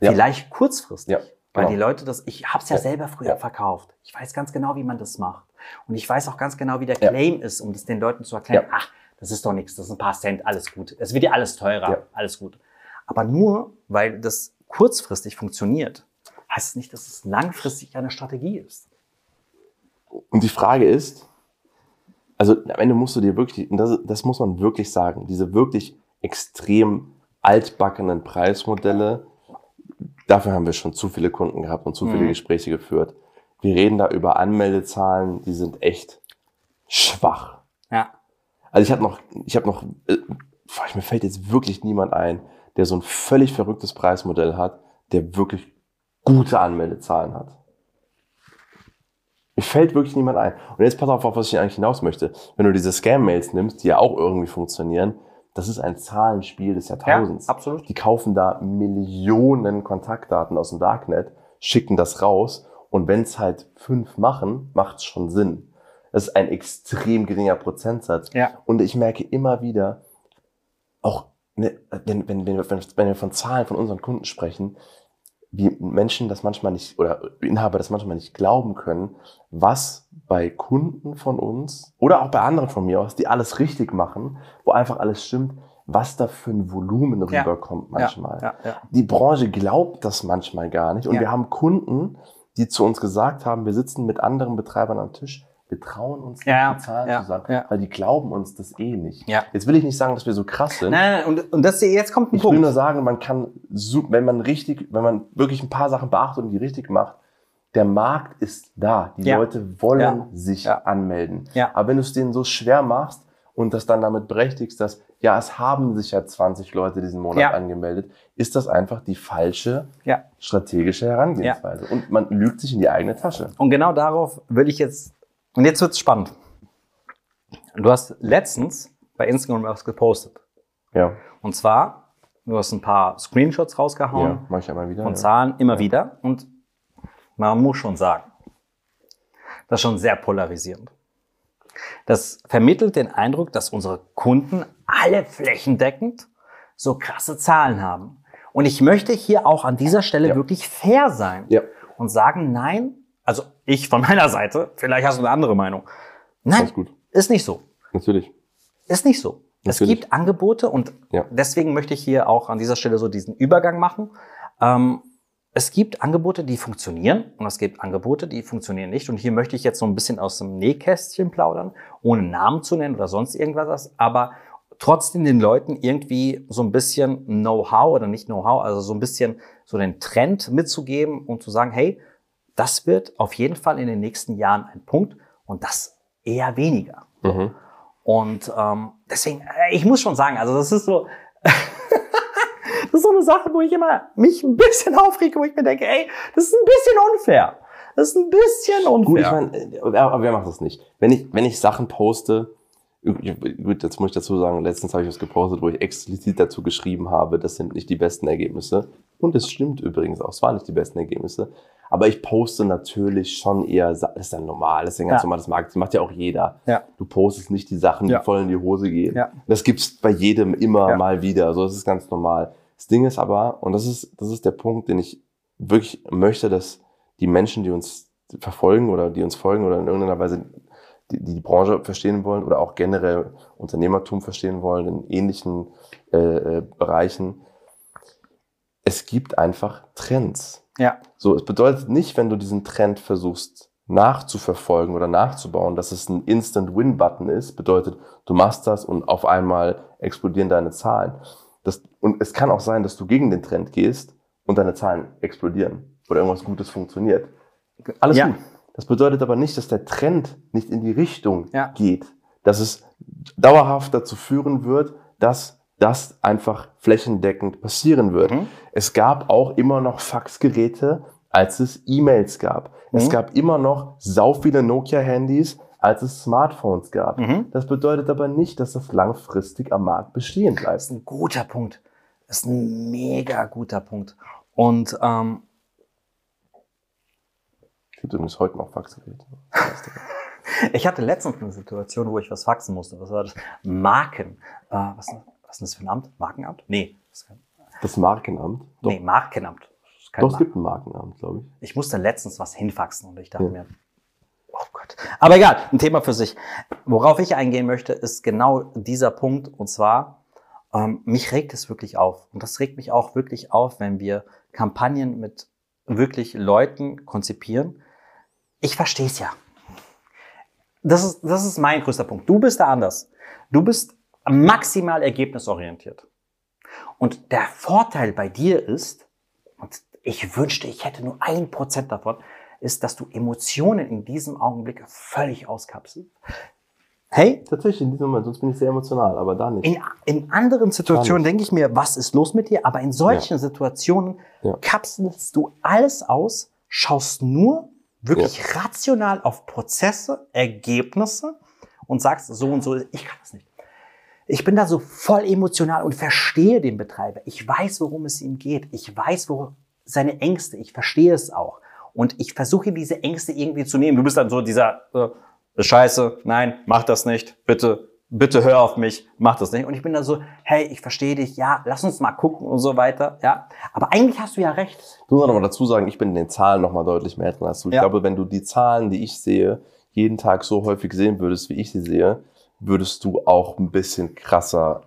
Ja. Vielleicht kurzfristig, Ja, weil genau. die Leute das, ich habe es ja, selber früher verkauft. Ich weiß ganz genau, wie man das macht. Und ich weiß auch ganz genau, wie der. Claim ist, um das den Leuten zu erklären. Ach, das ist doch nichts, das sind ein paar Cent, alles gut. Es wird ja alles teurer, alles gut. Aber nur, weil das kurzfristig funktioniert, heißt es nicht, dass es langfristig eine Strategie ist. Und die Frage ist, also am Ende musst du dir wirklich, und das, das muss man wirklich sagen, diese wirklich extrem altbackenen Preismodelle, dafür haben wir schon zu viele Kunden gehabt und zu viele Mhm. Gespräche geführt. Wir reden da über Anmeldezahlen, die sind echt schwach. Ja. Also ich habe noch, ich habe noch, äh, mir fällt jetzt wirklich niemand ein, der so ein völlig verrücktes Preismodell hat, der wirklich gute Anmeldezahlen hat. Mir fällt wirklich niemand ein. Und jetzt pass auf, auf was ich eigentlich hinaus möchte. Wenn du diese Scam-Mails nimmst, die ja auch irgendwie funktionieren, das ist ein Zahlenspiel des Jahrtausends. absolut. Die kaufen da Millionen Kontaktdaten aus dem Darknet, schicken das raus und wenn es halt fünf machen, macht es schon Sinn. Das ist ein extrem geringer Prozentsatz. Ja. Und ich merke immer wieder, auch ne, wenn, wenn, wenn, wenn wir von Zahlen von unseren Kunden sprechen, wie Menschen das manchmal nicht oder Inhaber das manchmal nicht glauben können, was bei Kunden von uns oder auch bei anderen von mir aus, die alles richtig machen, wo einfach alles stimmt, was da für ein Volumen Ja. rüberkommt manchmal. Ja, ja. Die Branche glaubt das manchmal gar nicht. Und Ja. wir haben Kunden, die zu uns gesagt haben, wir sitzen mit anderen Betreibern am Tisch, wir trauen uns nicht, Ja, die Zahlen ja, zu sagen, ja. weil die glauben uns das eh nicht. Ja. Jetzt will ich nicht sagen, dass wir so krass sind. Nein, nein, und, und das, jetzt kommt ein Ich will Punkt. nur sagen, man kann, wenn man richtig, wenn man wirklich ein paar Sachen beachtet und die richtig macht, der Markt ist da. Die Ja. Leute wollen Ja. sich Ja. anmelden. Aber wenn du es denen so schwer machst und das dann damit berechtigst, dass, ja, es haben sich ja 20 Leute diesen Monat angemeldet, ist das einfach die falsche strategische Herangehensweise. Und man lügt sich in die eigene Tasche. Und genau darauf will ich jetzt, und jetzt wird's spannend. Du hast letztens bei Instagram was gepostet. Ja. Und zwar, du hast ein paar Screenshots Ja, rausgehauen mach ich einmal wieder. von ja. Zahlen immer wieder. Und man muss schon sagen, das ist schon sehr polarisierend. Das vermittelt den Eindruck, dass unsere Kunden alle flächendeckend so krasse Zahlen haben. Und ich möchte hier auch an dieser Stelle Ja. wirklich fair sein Ja. und sagen, nein, also ich von meiner Seite, vielleicht hast du eine andere Meinung. Nein, ist nicht so. Natürlich. Ist nicht so. Es Natürlich. gibt Angebote und Ja. deswegen möchte ich hier auch an dieser Stelle so diesen Übergang machen. Ähm, es gibt Angebote, die funktionieren und es gibt Angebote, die funktionieren nicht. Und hier möchte ich jetzt so ein bisschen aus dem Nähkästchen plaudern, ohne Namen zu nennen oder sonst irgendwas, aber trotzdem den Leuten irgendwie so ein bisschen Know-how oder nicht Know-how, also so ein bisschen so den Trend mitzugeben und zu sagen, hey, das wird auf jeden Fall in den nächsten Jahren ein Punkt und das eher weniger. Mhm. Und ähm, deswegen, äh, ich muss schon sagen, also das ist so, Das ist so eine Sache, wo ich immer mich ein bisschen aufrege, wo ich mir denke, ey, das ist ein bisschen unfair. Das ist ein bisschen unfair. Gut, ich meine, aber wer macht das nicht? Wenn ich, wenn ich Sachen poste, gut, jetzt muss ich dazu sagen, letztens habe ich was gepostet, wo ich explizit dazu geschrieben habe, das sind nicht die besten Ergebnisse. Und es stimmt übrigens auch, es waren nicht die besten Ergebnisse. Aber ich poste natürlich schon eher, das ist dann normal, das ist ja ganz Ja. normal, das, mag, das macht ja auch jeder. Ja. Du postest nicht die Sachen, die Ja. voll in die Hose gehen. Ja. Das gibt's bei jedem immer Ja. mal wieder. So, das ist ganz normal. Das Ding ist aber, und das ist, das ist der Punkt, den ich wirklich möchte, dass die Menschen, die uns verfolgen oder die uns folgen oder in irgendeiner Weise die, die die Branche verstehen wollen oder auch generell Unternehmertum verstehen wollen in ähnlichen äh, äh, Bereichen. Es gibt einfach Trends. Ja. So, es bedeutet nicht, wenn du diesen Trend versuchst nachzuverfolgen oder nachzubauen, dass es ein Instant-Win-Button ist. Bedeutet, du machst das und auf einmal explodieren deine Zahlen. Das, und es kann auch sein, dass du gegen den Trend gehst und deine Zahlen explodieren oder irgendwas Gutes funktioniert. Alles Ja. gut. Das bedeutet aber nicht, dass der Trend nicht in die Richtung Ja. geht. Dass es dauerhaft dazu führen wird, dass das einfach flächendeckend passieren wird. Mhm. Es gab auch immer noch Faxgeräte, als es E-Mails gab. Es Mhm. gab immer noch sau viele Nokia-Handys, als es Smartphones gab. Mhm. Das bedeutet aber nicht, dass das langfristig am Markt bestehen bleibt. Das ist ein guter Punkt. Das ist ein mega guter Punkt. Und ähm, Es gibt übrigens heute noch Faxgeräte. ich hatte letztens eine Situation, wo ich was faxen musste. Was war das? Marken. Äh, was, was ist das für ein Amt? Markenamt? Nee. Das Markenamt? Doch, nee, Markenamt. Doch es Mar- gibt ein Markenamt, glaube ich. Ich musste letztens was hinfaxen und ich dachte Ja. mir, oh Gott. Aber egal, ein Thema für sich. Worauf ich eingehen möchte, ist genau dieser Punkt. Und zwar, ähm, mich regt es wirklich auf. Und das regt mich auch wirklich auf, wenn wir Kampagnen mit wirklich Leuten konzipieren. Ich verstehe es ja. Das ist, das ist mein größter Punkt. Du bist da anders. Du bist maximal ergebnisorientiert. Und der Vorteil bei dir ist, und ich wünschte, ich hätte nur ein Prozent davon, ist, dass du Emotionen in diesem Augenblick völlig auskapselst. Hey, Tatsächlich in diesem Moment, sonst bin ich sehr emotional, aber da nicht. in, in anderen Situationen denke ich mir, was ist los mit dir? Aber in solchen Situationen Ja. kapselst du alles aus, schaust nur wirklich rational auf Prozesse, Ergebnisse und sagst so und so, ich kann das nicht. Ich bin da so voll emotional und verstehe den Betreiber. Ich weiß, worum es ihm geht. Ich weiß, wo seine Ängste, ich verstehe es auch. Und ich versuche diese Ängste irgendwie zu nehmen. Du bist dann so dieser, äh, scheiße, nein, mach das nicht, bitte, bitte hör auf mich, mach das nicht. Und ich bin dann so, hey, ich verstehe dich, ja, lass uns mal gucken und so weiter, ja. Aber eigentlich hast du ja recht. Du musst noch mal dazu sagen, ich bin in den Zahlen noch mal deutlich mehr drin als du. Ich Ja. glaube, wenn du die Zahlen, die ich sehe, jeden Tag so häufig sehen würdest, wie ich sie sehe, würdest du auch ein bisschen krasser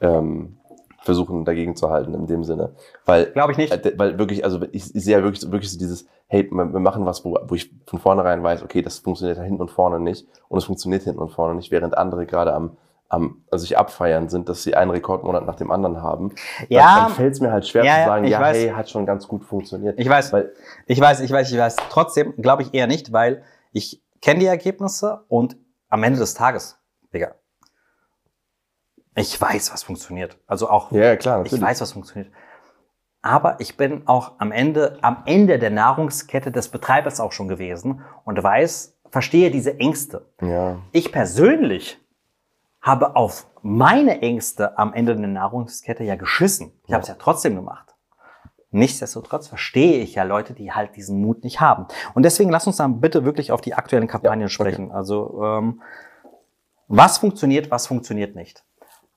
ähm, versuchen, dagegen zu halten in dem Sinne. Weil, Glaube ich nicht. äh, weil wirklich, also ich, ich sehe ja wirklich, wirklich so dieses, hey, wir wir machen was, wo, wo ich von vornherein weiß, okay, das funktioniert da hinten und vorne nicht und es funktioniert hinten und vorne nicht, während andere gerade am am also sich abfeiern sind, dass sie einen Rekordmonat nach dem anderen haben, Ja. dann, dann fällt es mir halt schwer Ja, zu sagen, ja, weiß. hey, hat schon ganz gut funktioniert. Ich weiß, Weil ich weiß, ich weiß, ich weiß. Trotzdem glaube ich eher nicht, weil ich kenne die Ergebnisse und am Ende des Tages, Digga, ich weiß, was funktioniert. Also auch, Ja, ja, klar, ich natürlich. weiß, was funktioniert. Aber ich bin auch am Ende, am Ende der Nahrungskette des Betreibers auch schon gewesen und weiß, verstehe diese Ängste. Ja. Ich persönlich habe auf meine Ängste am Ende der Nahrungskette ja geschissen. Ich habe es ja trotzdem gemacht. Nichtsdestotrotz verstehe ich ja Leute, die halt diesen Mut nicht haben. Und deswegen lass uns dann bitte wirklich auf die aktuellen Kampagnen Ja, okay. sprechen. Also ähm, was funktioniert, was funktioniert nicht.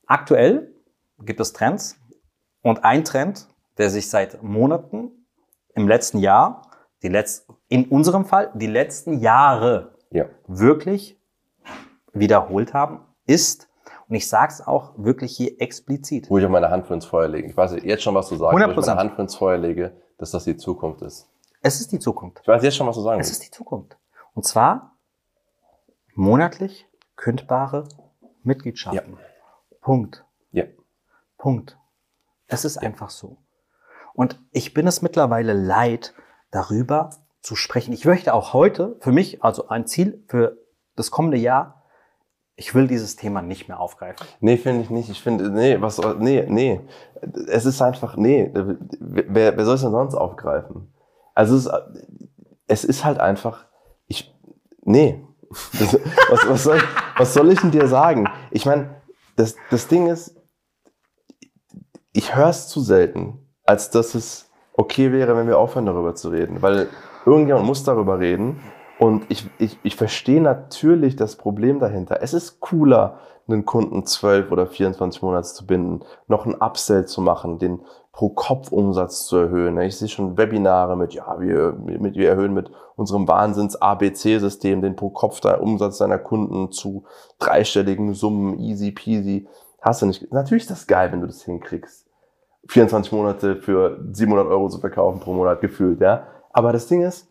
Aktuell gibt es Trends und ein Trend, der sich seit Monaten im letzten Jahr, die letz in unserem Fall die letzten Jahre Ja. wirklich wiederholt haben, ist, und ich sage es auch wirklich hier explizit, Wo ich auch meine Hand für ins Feuer lege. Ich weiß jetzt schon, was du sagst, wo ich 100%. meine Hand für ins Feuer lege, dass das die Zukunft ist. es ist die Zukunft. Ich weiß jetzt schon, was du sagen Es willst. ist die Zukunft. Und zwar monatlich kündbare Mitgliedschaften. Punkt. Ja. Punkt. Es ist einfach so. Und ich bin es mittlerweile leid, darüber zu sprechen. Ich möchte auch heute für mich, also ein Ziel für das kommende Jahr, ich will dieses Thema nicht mehr aufgreifen. Nee, finde ich nicht. Ich finde, nee, was, nee, nee. Es ist einfach, nee, wer, wer soll es denn sonst aufgreifen? Also es ist, es ist halt einfach, ich, nee. Was, was, soll, was soll ich denn dir sagen? Ich meine, das, das Ding ist, ich höre es zu selten, als dass es okay wäre, wenn wir aufhören, darüber zu reden. Weil irgendjemand muss darüber reden. Und ich, ich, ich verstehe natürlich das Problem dahinter. Es ist cooler, einen Kunden 12 oder 24 Monate zu binden, noch ein Upsell zu machen, den Pro-Kopf-Umsatz zu erhöhen. Ich sehe schon Webinare mit, ja, wir, mit, wir erhöhen mit unserem Wahnsinns-ABC-System den Pro-Kopf-Umsatz deiner Kunden zu dreistelligen Summen, easy peasy. Hast du nicht. Natürlich ist das geil, wenn du das hinkriegst. 24 Monate für 700 Euro zu verkaufen pro Monat gefühlt, ja. Aber das Ding ist,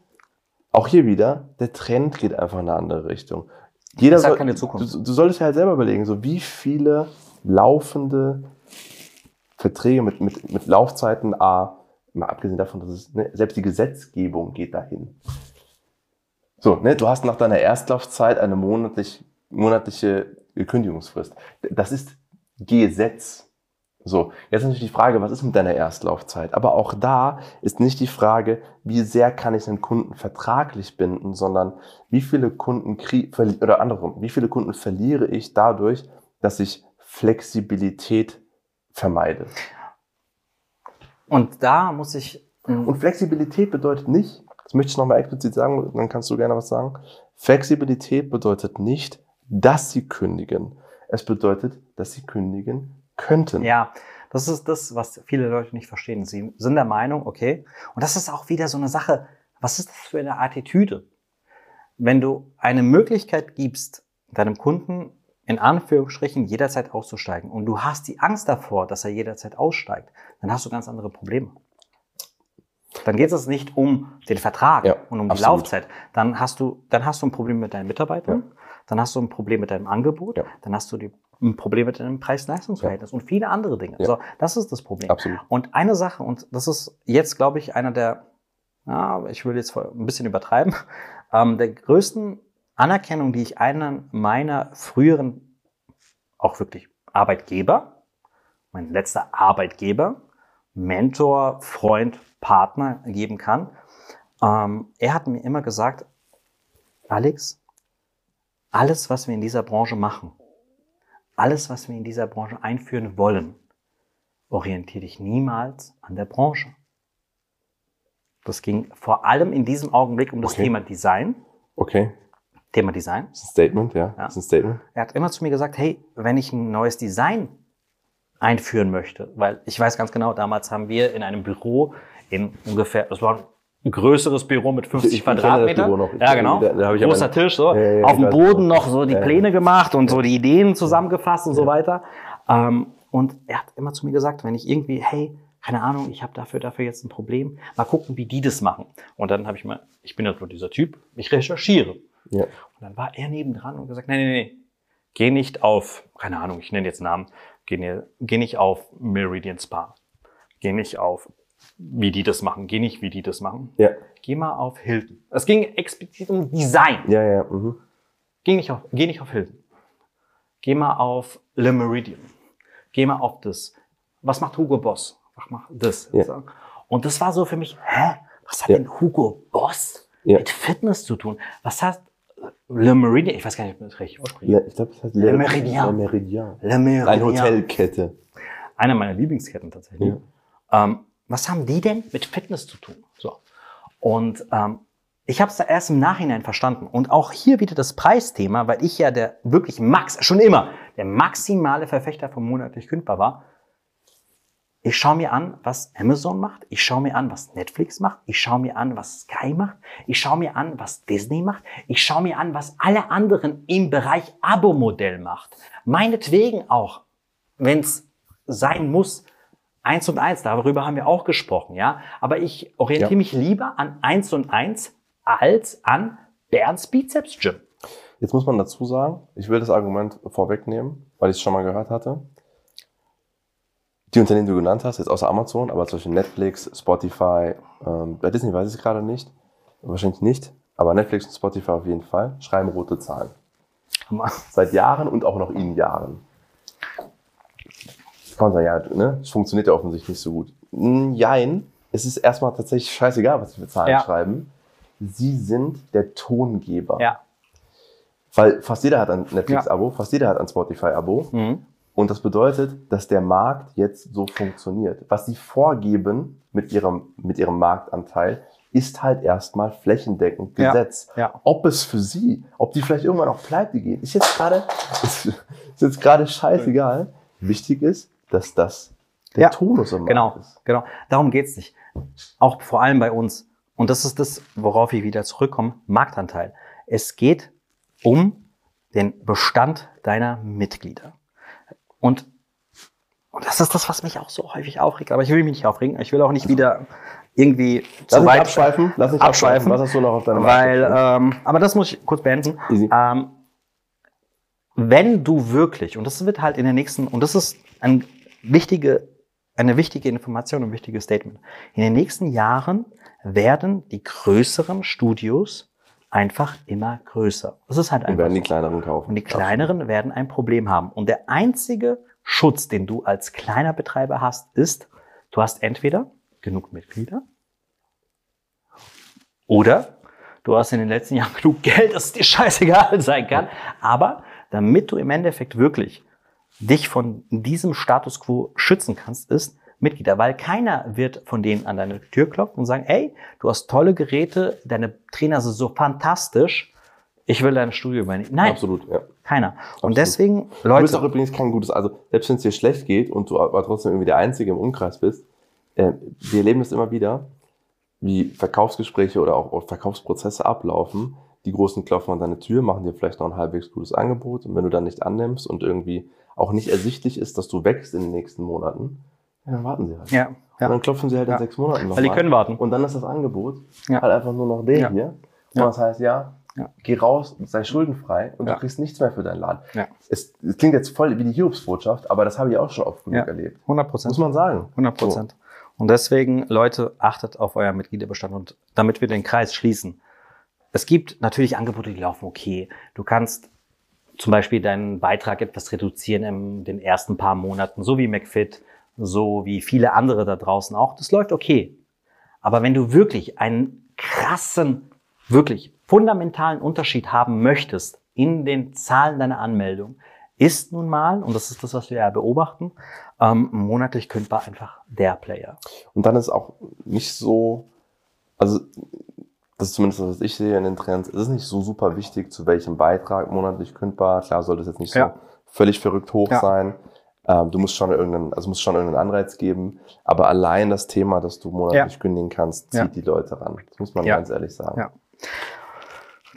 auch hier wieder, der Trend geht einfach in eine andere Richtung. Jeder Das hat soll, keine Zukunft. Du, du solltest ja halt selber überlegen, so wie viele laufende Verträge mit, mit, mit Laufzeiten A, mal abgesehen davon, dass es, ne, selbst die Gesetzgebung geht dahin. So, ne, du hast nach deiner Erstlaufzeit eine monatlich, monatliche Kündigungsfrist. Das ist Gesetz. So, jetzt natürlich die Frage, was ist mit deiner Erstlaufzeit? Aber auch da ist nicht die Frage, wie sehr kann ich einen Kunden vertraglich binden, sondern wie viele Kunden oder andersrum, wie viele Kunden verliere ich dadurch, dass ich Flexibilität vermeide? Und da muss ich, Und Flexibilität bedeutet nicht, das möchte ich nochmal explizit sagen, dann kannst du gerne was sagen. Flexibilität bedeutet nicht, dass sie kündigen. Es bedeutet, dass sie kündigen könnten. ja, das ist das, was viele Leute nicht verstehen. Sie sind der Meinung, okay, und das ist auch wieder so eine Sache, was ist das für eine Attitüde? Wenn du eine Möglichkeit gibst, deinem Kunden in Anführungsstrichen jederzeit auszusteigen und du hast die Angst davor, dass er jederzeit aussteigt, dann hast du ganz andere Probleme. Dann geht es nicht um den Vertrag Ja, und um die absolut. Laufzeit. Dann hast du, dann hast du ein Problem mit deinen Mitarbeitern, dann hast du ein Problem mit deinem Angebot, Ja. dann hast du die, ein Problem mit deinem Preis-Leistungs-Verhältnis und viele andere Dinge. Ja. So, das ist das Problem. Absolut. Und eine Sache, und das ist jetzt, glaube ich, einer der, ja, ich will jetzt ein bisschen übertreiben, ähm, der größten Anerkennung, die ich einen meiner früheren, auch wirklich Arbeitgeber, mein letzter Arbeitgeber, Mentor, Freund, Partner geben kann. Ähm, er hat mir immer gesagt, Alex, alles, was wir in dieser Branche machen, alles, was wir in dieser Branche einführen wollen, orientiere dich niemals an der Branche. Das ging vor allem in diesem Augenblick um das Okay. Thema Design. Okay. Thema Design. Das ist ein Statement, ja. Ja. Das ist ein Statement. Er hat immer zu mir gesagt, hey, wenn ich ein neues Design einführen möchte, weil ich weiß ganz genau, damals haben wir in einem Büro in ungefähr, das war ein größeres Büro mit 50 Ich- Quadratmetern. Büro noch. Ich- Ja, genau. da- da Großer Tisch, so. Ja, ja, Auf dem. Boden noch so die. Pläne gemacht und so die Ideen zusammengefasst und so weiter. Ähm, und er hat immer zu mir gesagt, wenn ich irgendwie, hey, keine Ahnung, ich habe dafür, dafür jetzt ein Problem, mal gucken, wie die das machen. Und dann habe ich mal, ich bin ja so dieser Typ, ich recherchiere. Ja. Und dann war er nebendran und gesagt, nee, nee, nee, geh nicht auf, keine Ahnung, ich nenne jetzt Namen, geh, ne, geh nicht auf Meridian Spa. Geh nicht auf, wie die das machen. Geh nicht, wie die das machen. Ja. Geh mal auf Hilton. Es ging explizit um Design. Ja, ja. Mhm. Geh nicht auf, geh nicht auf Hilton. Geh mal auf Le Meridian. Geh mal auf das. Was macht Hugo Boss? Was macht das? Ja. Und das war so für mich, hä? Was hat Ja. denn Hugo Boss Ja. mit Fitness zu tun? Was hat Le Meridian? Ich weiß gar nicht, ob ich das richtig ausspreche. Le- Ich glaube, das heißt Le Méridien. Le Méridien. Le Meridian. Eine Hotelkette. Eine meiner Lieblingsketten tatsächlich. Ähm, was haben die denn mit Fitness zu tun? So. Und ähm, ich habe es da erst im Nachhinein verstanden. Und auch hier wieder das Preisthema, weil ich ja der wirklich Max, schon immer, der maximale Verfechter von monatlich kündbar war. Ich schaue mir an, was Amazon macht. Ich schaue mir an, was Netflix macht. Ich schaue mir an, was Sky macht. Ich schaue mir an, was Disney macht. Ich schaue mir an, was alle anderen im Bereich Abo-Modell macht. Meinetwegen auch, wenn es sein muss, eins und eins, darüber haben wir auch gesprochen, ja. Aber ich orientiere Ja. mich lieber an eins und eins als an Bernds Bizeps Gym. Jetzt muss man dazu sagen, ich will das Argument vorwegnehmen, weil ich es schon mal gehört hatte. Die Unternehmen, die du genannt hast, jetzt außer Amazon, aber zum Beispiel Netflix, Spotify, ähm, bei Disney weiß ich es gerade nicht, wahrscheinlich nicht, aber Netflix und Spotify auf jeden Fall, schreiben rote Zahlen. Seit Jahren und auch noch in Jahren. Kann man sagen, ja, ne? Es funktioniert ja offensichtlich nicht so gut. Mm, Jein, es ist erstmal tatsächlich scheißegal, was sie für Zahlen Ja. schreiben. Sie sind der Tongeber. Ja. Weil fast jeder hat ein Netflix-Abo, fast jeder hat ein Spotify-Abo. Mhm. Und das bedeutet, dass der Markt jetzt so funktioniert. Was sie vorgeben mit ihrem, mit ihrem Marktanteil, ist halt erstmal flächendeckend Ja, Gesetz. ja. Ob es für sie, ob die vielleicht irgendwann auf Pleite gehen, ist jetzt gerade, ist, ist jetzt gerade scheißegal. Wichtig ist, dass das der Ja, Tonus im Markt Genau, ist. genau. Darum geht's nicht. Auch vor allem bei uns. Und das ist das, worauf ich wieder zurückkomme, Marktanteil. Es geht um den Bestand deiner Mitglieder. Und, und das ist das, was mich auch so häufig aufregt. Aber ich will mich nicht aufregen. Ich will auch nicht wieder irgendwie Lass zu weit abschweifen, lass mich abschweifen. Was hast du noch auf deiner Weil, ähm, aber das muss ich kurz beenden. Easy. Ähm, wenn du wirklich, und das wird halt in den nächsten, und das ist ein wichtige, eine wichtige Information, ein wichtiges Statement. In den nächsten Jahren werden die größeren Studios einfach immer größer. Das ist halt Wir einfach werden die kleineren kaufen. Und die kleineren werden ein Problem haben. Und der einzige Schutz, den du als kleiner Betreiber hast, ist, du hast entweder genug Mitglieder oder du hast in den letzten Jahren genug Geld, dass es dir scheißegal sein kann. Aber damit du im Endeffekt wirklich dich von diesem Status quo schützen kannst, ist Mitglieder, weil keiner wird von denen an deine Tür klopfen und sagen, ey, du hast tolle Geräte, deine Trainer sind so fantastisch, ich will dein Studio übernehmen. Nein, Absolut, ja. keiner. Und Absolut. deswegen, Du bist auch Leute, übrigens kein gutes, also selbst wenn es dir schlecht geht und du aber trotzdem irgendwie der Einzige im Umkreis bist, äh, wir erleben das immer wieder, wie Verkaufsgespräche oder auch, auch Verkaufsprozesse ablaufen. Die Großen klopfen an deine Tür, machen dir vielleicht noch ein halbwegs gutes Angebot und wenn du dann nicht annimmst und irgendwie auch nicht ersichtlich ist, dass du wächst in den nächsten Monaten, ja, dann warten sie halt. ja, Und ja, dann klopfen sie halt in sechs Monaten noch weil die können warten. Und dann ist das Angebot halt einfach nur noch der Ja. hier. Und das heißt, ja, geh raus, sei schuldenfrei und du kriegst nichts mehr für deinen Laden. Ja. Es, es klingt jetzt voll wie die Hiobsbotschaft, aber das habe ich auch schon oft genug erlebt. 100 Prozent. Muss man sagen. 100 Prozent. Und deswegen, Leute, achtet auf euer Mitgliederbestand und damit wir den Kreis schließen. Es gibt natürlich Angebote, die laufen okay. Du kannst zum Beispiel deinen Beitrag etwas reduzieren in den ersten paar Monaten, so wie McFit, so wie viele andere da draußen auch. Das läuft okay. Aber wenn du wirklich einen krassen, wirklich fundamentalen Unterschied haben möchtest in den Zahlen deiner Anmeldung, ist nun mal, und das ist das, was wir ja beobachten, ähm, monatlich kündbar einfach der Player. Und dann ist auch nicht so, also das ist zumindest das, was ich sehe in den Trends, es ist nicht so super wichtig, zu welchem Beitrag monatlich kündbar. Klar sollte es jetzt nicht so Ja. völlig verrückt hoch Ja. sein. Ähm, du musst schon irgendeinen, also musst schon irgendeinen Anreiz geben. Aber allein das Thema, dass du monatlich Ja. kündigen kannst, zieht Ja. die Leute ran. Das muss man Ja. ganz ehrlich sagen. Ja.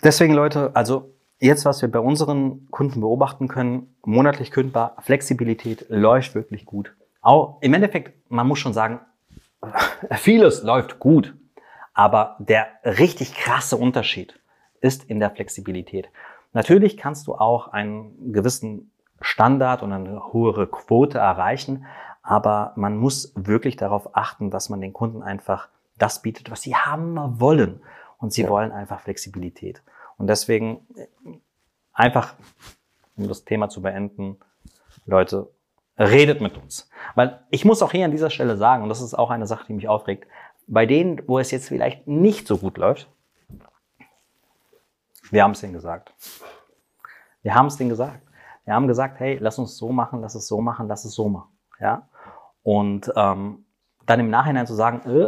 Deswegen, Leute, also jetzt, was wir bei unseren Kunden beobachten können, monatlich kündbar, Flexibilität läuft wirklich gut. Auch im Endeffekt, man muss schon sagen, vieles läuft gut, aber der richtig krasse Unterschied ist in der Flexibilität. Natürlich kannst du auch einen gewissen Standard und eine höhere Quote erreichen, aber man muss wirklich darauf achten, dass man den Kunden einfach das bietet, was sie haben wollen. Und sie Ja. wollen einfach Flexibilität. Und deswegen äh, einfach, um das Thema zu beenden, Leute, redet mit uns. Weil ich muss auch hier an dieser Stelle sagen, und das ist auch eine Sache, die mich aufregt, bei denen, wo es jetzt vielleicht nicht so gut läuft, wir haben es denen gesagt. Wir haben es denen gesagt. Wir haben gesagt, hey, lass uns so machen, lass es so machen, lass es so machen. Ja? Und ähm, dann im Nachhinein zu sagen, äh,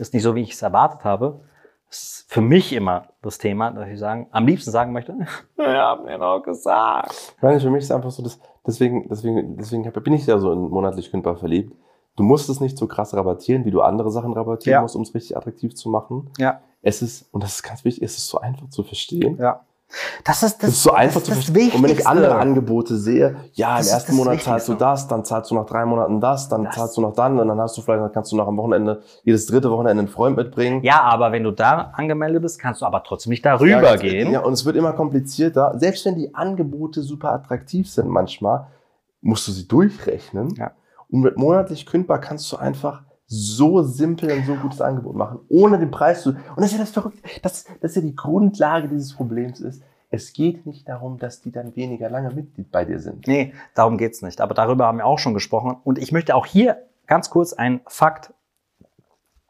ist nicht so, wie ich es erwartet habe, ist für mich immer das Thema, dass ich sagen, am liebsten sagen möchte, wir haben mir doch gesagt. Ich meine, für mich ist einfach so, dass, deswegen, deswegen, deswegen bin ich ja so in monatlich kündbar verliebt. Du musst es nicht so krass rabattieren, wie du andere Sachen rabattieren Ja. musst, um es richtig attraktiv zu machen. Ja, Es ist, und das ist ganz wichtig, es ist so einfach zu verstehen. ja. Das ist das, Das ist so einfach zu das verstehen. Und wenn ich andere Angebote sehe, ja, im ersten Monat zahlst du das, dann zahlst du nach drei Monaten das, dann Das- zahlst du noch dann und dann hast du vielleicht, dann kannst du noch am Wochenende, jedes dritte Wochenende einen Freund mitbringen. Ja, aber wenn du da angemeldet bist, kannst du aber trotzdem nicht darüber Ja, gehen. Ja, und es wird immer komplizierter. Selbst wenn die Angebote super attraktiv sind manchmal, musst du sie durchrechnen. Ja. Und mit monatlich kündbar kannst du einfach so simpel ein so gutes Angebot machen, ohne den Preis zu. Und das ist ja das Verrückte. Das, das ist ja die Grundlage dieses Problems ist. Es geht nicht darum, dass die dann weniger lange Mitglied bei dir sind. Nee, darum geht's nicht. Aber darüber haben wir auch schon gesprochen. Und ich möchte auch hier ganz kurz einen Fakt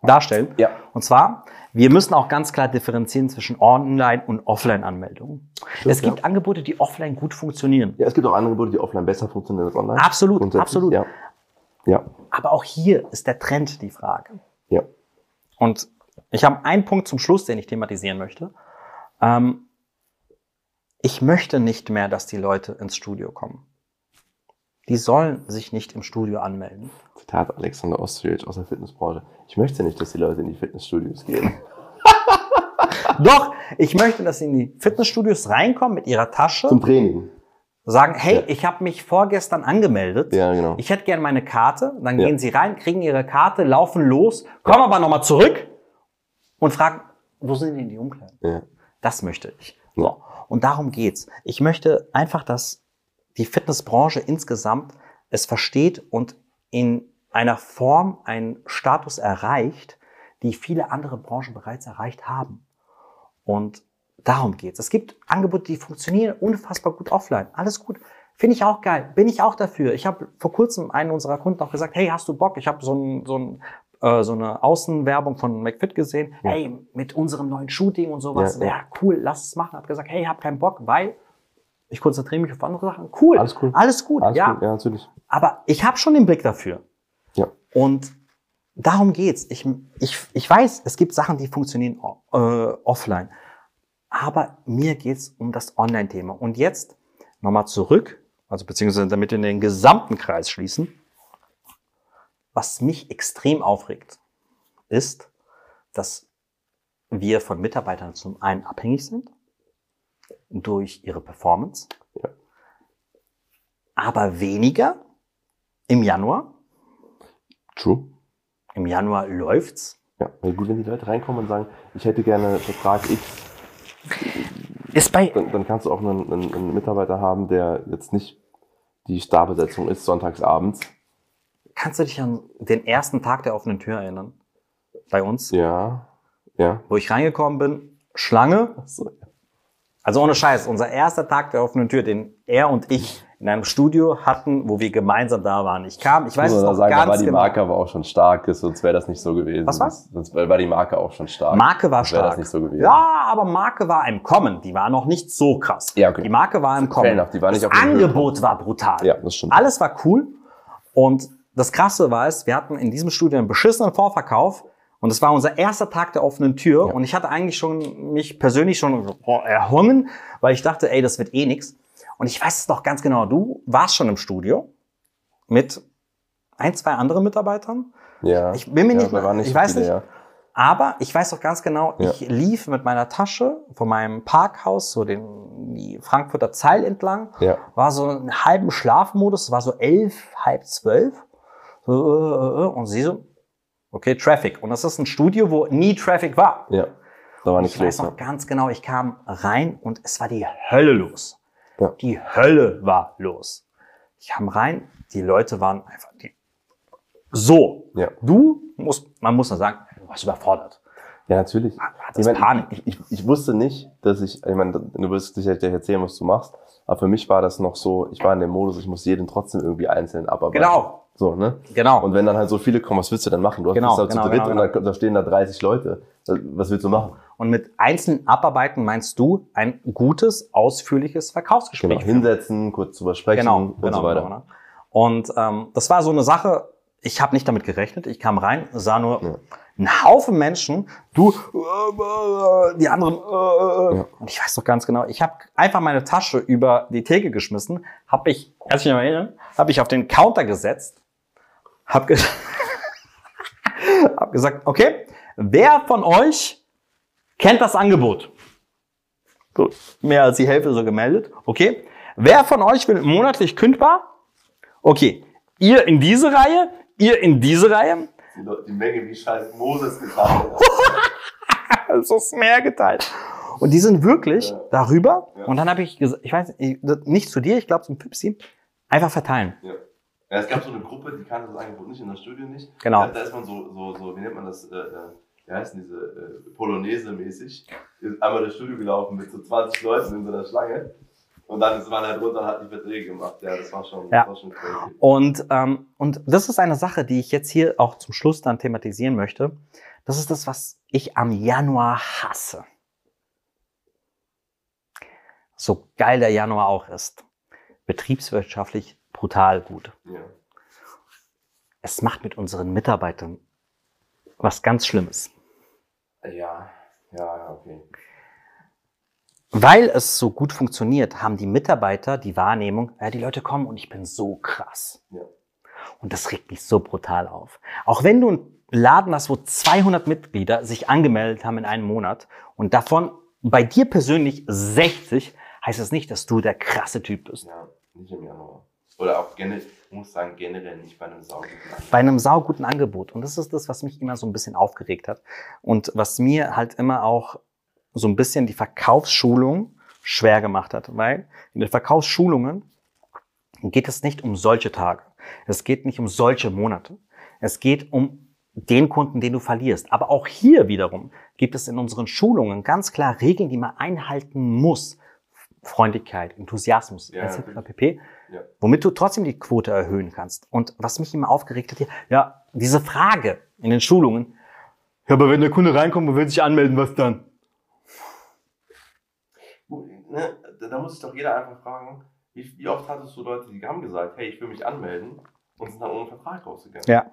darstellen. Ja. Und zwar, wir müssen auch ganz klar differenzieren zwischen Online- und Offline-Anmeldungen. Es gibt ja. Angebote, die offline gut funktionieren. Ja, es gibt auch Angebote, die offline besser funktionieren als online. Absolut, absolut. Ja. Ja. Aber auch hier ist der Trend die Frage. Ja. Und ich habe einen Punkt zum Schluss, den ich thematisieren möchte. Ähm, ich möchte nicht mehr, dass die Leute ins Studio kommen. Die sollen sich nicht im Studio anmelden. Zitat Alexander Ostrich aus der Fitnessbranche. Ich möchte nicht, dass die Leute in die Fitnessstudios gehen. Doch, ich möchte, dass sie in die Fitnessstudios reinkommen mit ihrer Tasche, Zum Training. Sagen, hey, Ja. ich habe mich vorgestern angemeldet. Ja, genau. Ich hätte gerne meine Karte. Dann Ja. gehen sie rein, kriegen ihre Karte, laufen los, kommen aber nochmal zurück und fragen, wo sind denn die Umkleiden? Das möchte ich. So. Und darum geht's. Ich möchte einfach, dass die Fitnessbranche insgesamt es versteht und in einer Form einen Status erreicht, die viele andere Branchen bereits erreicht haben. Und darum geht's. Es gibt Angebote, die funktionieren unfassbar gut offline. Alles gut. Finde ich auch geil. Bin ich auch dafür. Ich habe vor kurzem einen unserer Kunden auch gesagt, hey, hast du Bock? Ich habe so, ein, so, ein, äh, so eine Außenwerbung von McFit gesehen. Ja. Hey, mit unserem neuen Shooting und sowas. Ja, Ja, cool, lass es machen. Hab gesagt, hey, ich hab keinen Bock, weil ich konzentriere mich auf andere Sachen. Cool. Alles cool. Alles gut, Alles ja. gut. Ja, natürlich. Aber ich habe schon den Blick dafür. Ja. Und darum geht's. Ich, ich, ich weiß, es gibt Sachen, die funktionieren äh, offline. Aber mir geht's um das Online-Thema. Und jetzt nochmal zurück, also beziehungsweise damit wir den gesamten Kreis schließen. Was mich extrem aufregt, ist, dass wir von Mitarbeitern zum einen abhängig sind durch ihre Performance, Ja. aber weniger im Januar. True. Im Januar läuft's. Ja, gut, wenn die Leute reinkommen und sagen, ich hätte gerne Vertrag X, Ist bei dann, dann kannst du auch einen, einen, einen Mitarbeiter haben, der jetzt nicht die Starbesetzung ist, sonntags abends. Kannst du dich an den ersten Tag der offenen Tür erinnern? Bei uns, Ja, ja. wo ich reingekommen bin, Schlange. So, Also ohne Scheiß, unser erster Tag der offenen Tür, den er und ich in einem Studio hatten, wo wir gemeinsam da waren. Ich kam, ich weiß muss es noch sagen, da ganz war die genau. Marke aber auch schon stark, sonst wäre das nicht so gewesen. Was war? Sonst war die Marke auch schon stark. Marke war Sonst wäre stark. das nicht so gewesen. Ja, aber Marke war im Kommen. Die war noch nicht so krass. Ja, okay. Die Marke war im Kommen. enough, die war nicht das auf Angebot war brutal. Ja, das stimmt. Alles war cool. Und das Krasse war es, wir hatten in diesem Studio einen beschissenen Vorverkauf. Und es war unser erster Tag der offenen Tür. Ja. Und ich hatte eigentlich schon mich persönlich schon erhungen, weil ich dachte, ey, das wird eh nix. Und ich weiß es noch ganz genau. Du warst schon im Studio mit ein, zwei anderen Mitarbeitern. Ja. Ich bin mir ja, nicht nicht ich weiß viele, nicht. Ja. Aber ich weiß doch ganz genau, Ja. ich lief mit meiner Tasche von meinem Parkhaus so den die Frankfurter Zeil entlang, Ja. war so einen halben Schlafmodus, war so elf, halb zwölf. So, äh, äh, äh, und sie so, okay, Traffic. Und das ist ein Studio, wo nie Traffic war. ja. Da war nichts Ich weiß los. noch ganz genau, ich kam rein und es war die Hölle los. Ja. Die Hölle war los. Ich kam rein, die Leute waren einfach die, so. Ja. Du musst, man muss nur sagen, du warst überfordert. Ja, natürlich. Ich, meine, Panik. ich, ich, ich wusste nicht, dass ich, ich meine, du wirst sicher gleich erzählen, was du machst, aber für mich war das noch so, ich war in dem Modus, ich muss jeden trotzdem irgendwie einzeln abarbeiten. Genau. So, ne? Genau. Und wenn dann halt so viele kommen, was willst du denn machen? Du hast Genau, bist halt genau, zu dritt genau, und da, da stehen da 30 Leute. Was willst du machen? Und mit einzelnen Abarbeiten meinst du ein gutes, ausführliches Verkaufsgespräch. Genau, hinsetzen, kurz drüber sprechen Genau, und genau, so weiter. genau, genau. Und ähm, das war so eine Sache, ich habe nicht damit gerechnet. Ich kam rein, sah nur Ja. einen Haufen Menschen, du, äh, die anderen, äh, Ja. und ich weiß doch ganz genau, ich habe einfach meine Tasche über die Theke geschmissen, habe ich, als ich mich noch erinnere, habe ich auf den Counter gesetzt, habe ge hab gesagt, okay, wer von euch kennt das Angebot? Gut, mehr als die Hälfte so gemeldet. Okay. Wer von euch will monatlich kündbar? Okay. Ihr in diese Reihe, ihr in diese Reihe. Die, Menge wie scheiß Moses getan. Also ist mehr geteilt. Und die sind wirklich Ja. darüber. Ja. Und dann habe ich gesagt, ich weiß nicht, nicht zu dir, ich glaube zum Pipsi, einfach verteilen. Ja. Ja, es gab so eine Gruppe, die kannte das Angebot nicht in der Studie nicht. Genau. Da, da ist man so, so, so, wie nennt man das, äh, äh, wie heißt denn diese, äh, Polonaise-mäßig, ist einmal das Studio gelaufen mit so 20 Leuten in so einer Schlange. Und dann ist man halt runter und hat die Verträge gemacht. Ja, das war schon, Ja. das war schon crazy. Und, ähm, und das ist eine Sache, die ich jetzt hier auch zum Schluss dann thematisieren möchte. Das ist das, was ich am Januar hasse. So geil der Januar auch ist. Betriebswirtschaftlich brutal gut. Ja. Es macht mit unseren Mitarbeitern was ganz Schlimmes. Ja, ja, okay. Weil es so gut funktioniert, haben die Mitarbeiter die Wahrnehmung, ja, die Leute kommen und ich bin so krass. Ja. Und das regt mich so brutal auf. Auch wenn du einen Laden hast, wo 200 Mitglieder sich angemeldet haben in einem Monat und davon bei dir persönlich 60, heißt das nicht, dass du der krasse Typ bist. Ja, nicht im Januar. Oder auch generell, ich muss sagen, generell nicht bei einem sauguten Angebot. Bei einem sauguten Angebot. Und das ist das, was mich immer so ein bisschen aufgeregt hat. Und was mir halt immer auch so ein bisschen die Verkaufsschulung schwer gemacht hat. Weil in den Verkaufsschulungen geht es nicht um solche Tage. Es geht nicht um solche Monate. Es geht um den Kunden, den du verlierst. Aber auch hier wiederum gibt es in unseren Schulungen ganz klar Regeln, die man einhalten muss. Freundlichkeit, Enthusiasmus, Ja, etc. pp. Ja. Womit du trotzdem die Quote erhöhen kannst. Und was mich immer aufgeregt hat, hier, ja, diese Frage in den Schulungen, ja, aber wenn der Kunde reinkommt und will sich anmelden, was dann? Ne, da- muss sich doch jeder einfach fragen, wie, wie oft hattest du Leute, die haben gesagt, hey, ich will mich anmelden und sind dann ohne Vertrag rausgegangen? Ja.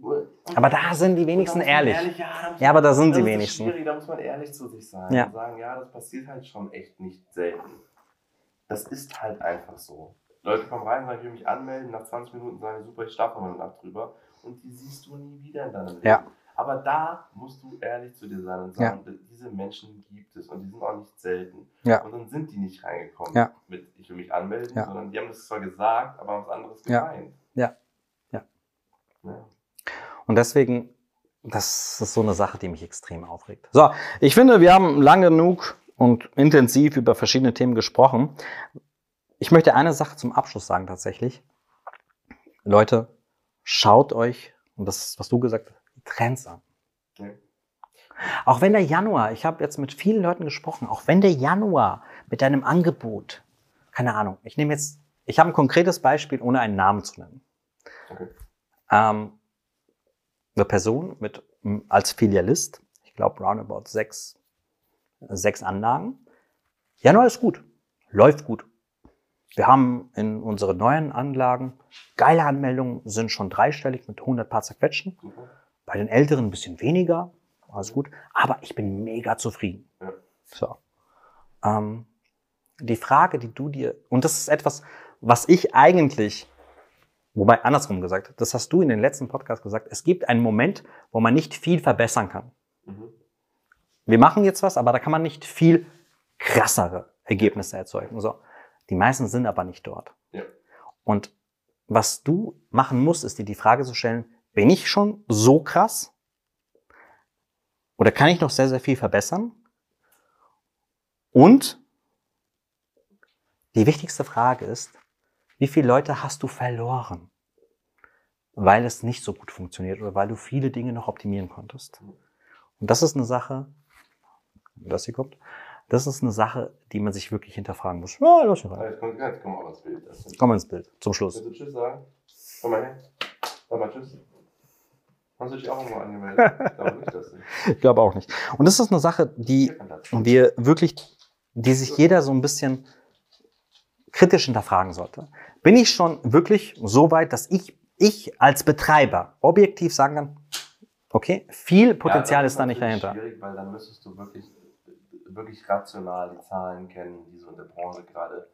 Und- Aber da sind die wenigsten man ehrlich. ja, Ja, aber da sind ist wenigsten. schwierig, da muss man ehrlich zu sich sein Ja. und sagen, ja, das passiert halt schon echt nicht selten. Das ist halt einfach so. Leute kommen rein, sagen, ich will mich anmelden, nach 20 Minuten sagen, super, ich schlafe mal eine Nacht drüber und die siehst du nie wieder in deinem Leben. Ja. Aber da musst du ehrlich zu dir sein und sagen, diese Menschen gibt es und die sind auch nicht selten. Ja. Und dann sind die nicht reingekommen Ja. mit, ich will mich anmelden, Ja. sondern die haben das zwar gesagt, aber haben was anderes Ja. gemeint. Ja. Ja. ja. Und deswegen, das ist so eine Sache, die mich extrem aufregt. So, ich finde, wir haben lang genug und intensiv über verschiedene Themen gesprochen. Ich möchte eine Sache zum Abschluss sagen tatsächlich. Leute, schaut euch, und das ist, was du gesagt hast, die Trends an. Ja. Auch wenn der Januar, ich habe jetzt mit vielen Leuten gesprochen, auch wenn der Januar mit deinem Angebot, keine Ahnung, ich nehme jetzt, ich habe ein konkretes Beispiel, ohne einen Namen zu nennen. Okay. Ähm, eine Person mit als Filialist, ich glaube roundabout sechs, sechs Anlagen. Januar ist gut, läuft gut. Wir haben in unseren neuen Anlagen geile Anmeldungen, sind schon dreistellig mit 100 paar zerquetschen. Super. Bei den Älteren ein bisschen weniger, alles gut. Aber ich bin mega zufrieden. Ja. So. Ähm, die Frage, die du dir, und das ist etwas, was ich eigentlich, wobei andersrum gesagt, das hast du in den letzten Podcast gesagt, es gibt einen Moment, wo man nicht viel verbessern kann. Mhm. Wir machen jetzt was, aber da kann man nicht viel krassere Ergebnisse erzeugen. So. Die meisten sind aber nicht dort. Ja. Und was du machen musst, ist dir die Frage zu stellen, bin ich schon so krass? Oder kann ich noch sehr, sehr viel verbessern? Und die wichtigste Frage ist, wie viele Leute hast du verloren? Weil es nicht so gut funktioniert oder weil du viele Dinge noch optimieren konntest. Und das ist eine Sache, das hier kommt, das ist eine Sache, die man sich wirklich hinterfragen muss. Ja, lass mich rein. Jetzt kommen wir ins Bild. Das sind- Komm ins Bild, zum Schluss. Willst du Tschüss sagen? Komm mal her. Sag mal Tschüss. Hast du dich auch irgendwo angemeldet? Ich glaube nicht, dass. Ich glaube auch nicht. Und das ist eine Sache, die wir wirklich, die sich jeder so ein bisschen kritisch hinterfragen sollte. Bin ich schon wirklich so weit, dass ich, ich als Betreiber objektiv sagen kann, okay, viel Potenzial Ja, ist da nicht dahinter. schwierig, weil dann müsstest du wirklich, wirklich rational die Zahlen kennen, die so in der Branche gerade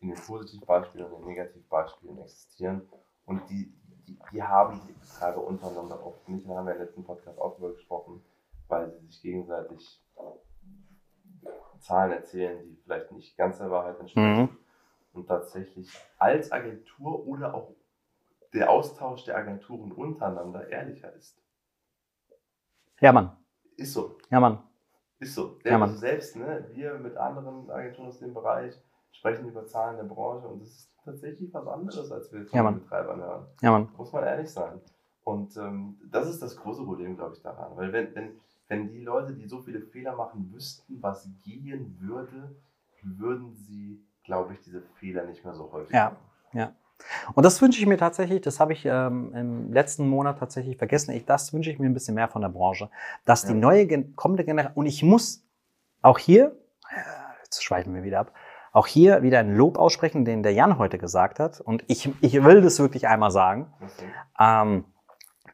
in den Positivbeispielen und in den Negativbeispielen existieren. Und die, die, die haben die Betreiber untereinander oft nicht. Da haben wir im letzten Podcast auch drüber gesprochen, weil sie sich gegenseitig Zahlen erzählen, die vielleicht nicht ganz der Wahrheit entsprechen. Mhm. Und tatsächlich als Agentur oder auch der Austausch der Agenturen untereinander ehrlicher ist. Ja, Mann. Ist so. Ja, Mann. Ist so. Ja, Mann. Also selbst, ne, wir mit anderen Agenturen aus dem Bereich sprechen über Zahlen der Branche und das ist tatsächlich was anderes, als wir von Ja, den Mann. Betreibern hören. Ja, Mann. Muss man ehrlich sein. Und ähm, das ist das große Problem, glaube ich, daran. Weil wenn, wenn, wenn die Leute, die so viele Fehler machen, wüssten, was gehen würde, würden sie, glaube ich, diese Fehler nicht mehr so häufig Ja. machen. Ja. Und das wünsche ich mir tatsächlich, das habe ich ähm, im letzten Monat tatsächlich vergessen, ich, das wünsche ich mir ein bisschen mehr von der Branche, dass die Ja. neue gen kommende Generation, und ich muss auch hier, äh, jetzt schweifen wir wieder ab, auch hier wieder ein Lob aussprechen, den der Jan heute gesagt hat. Und ich, ich will das wirklich einmal sagen. Okay. Ähm,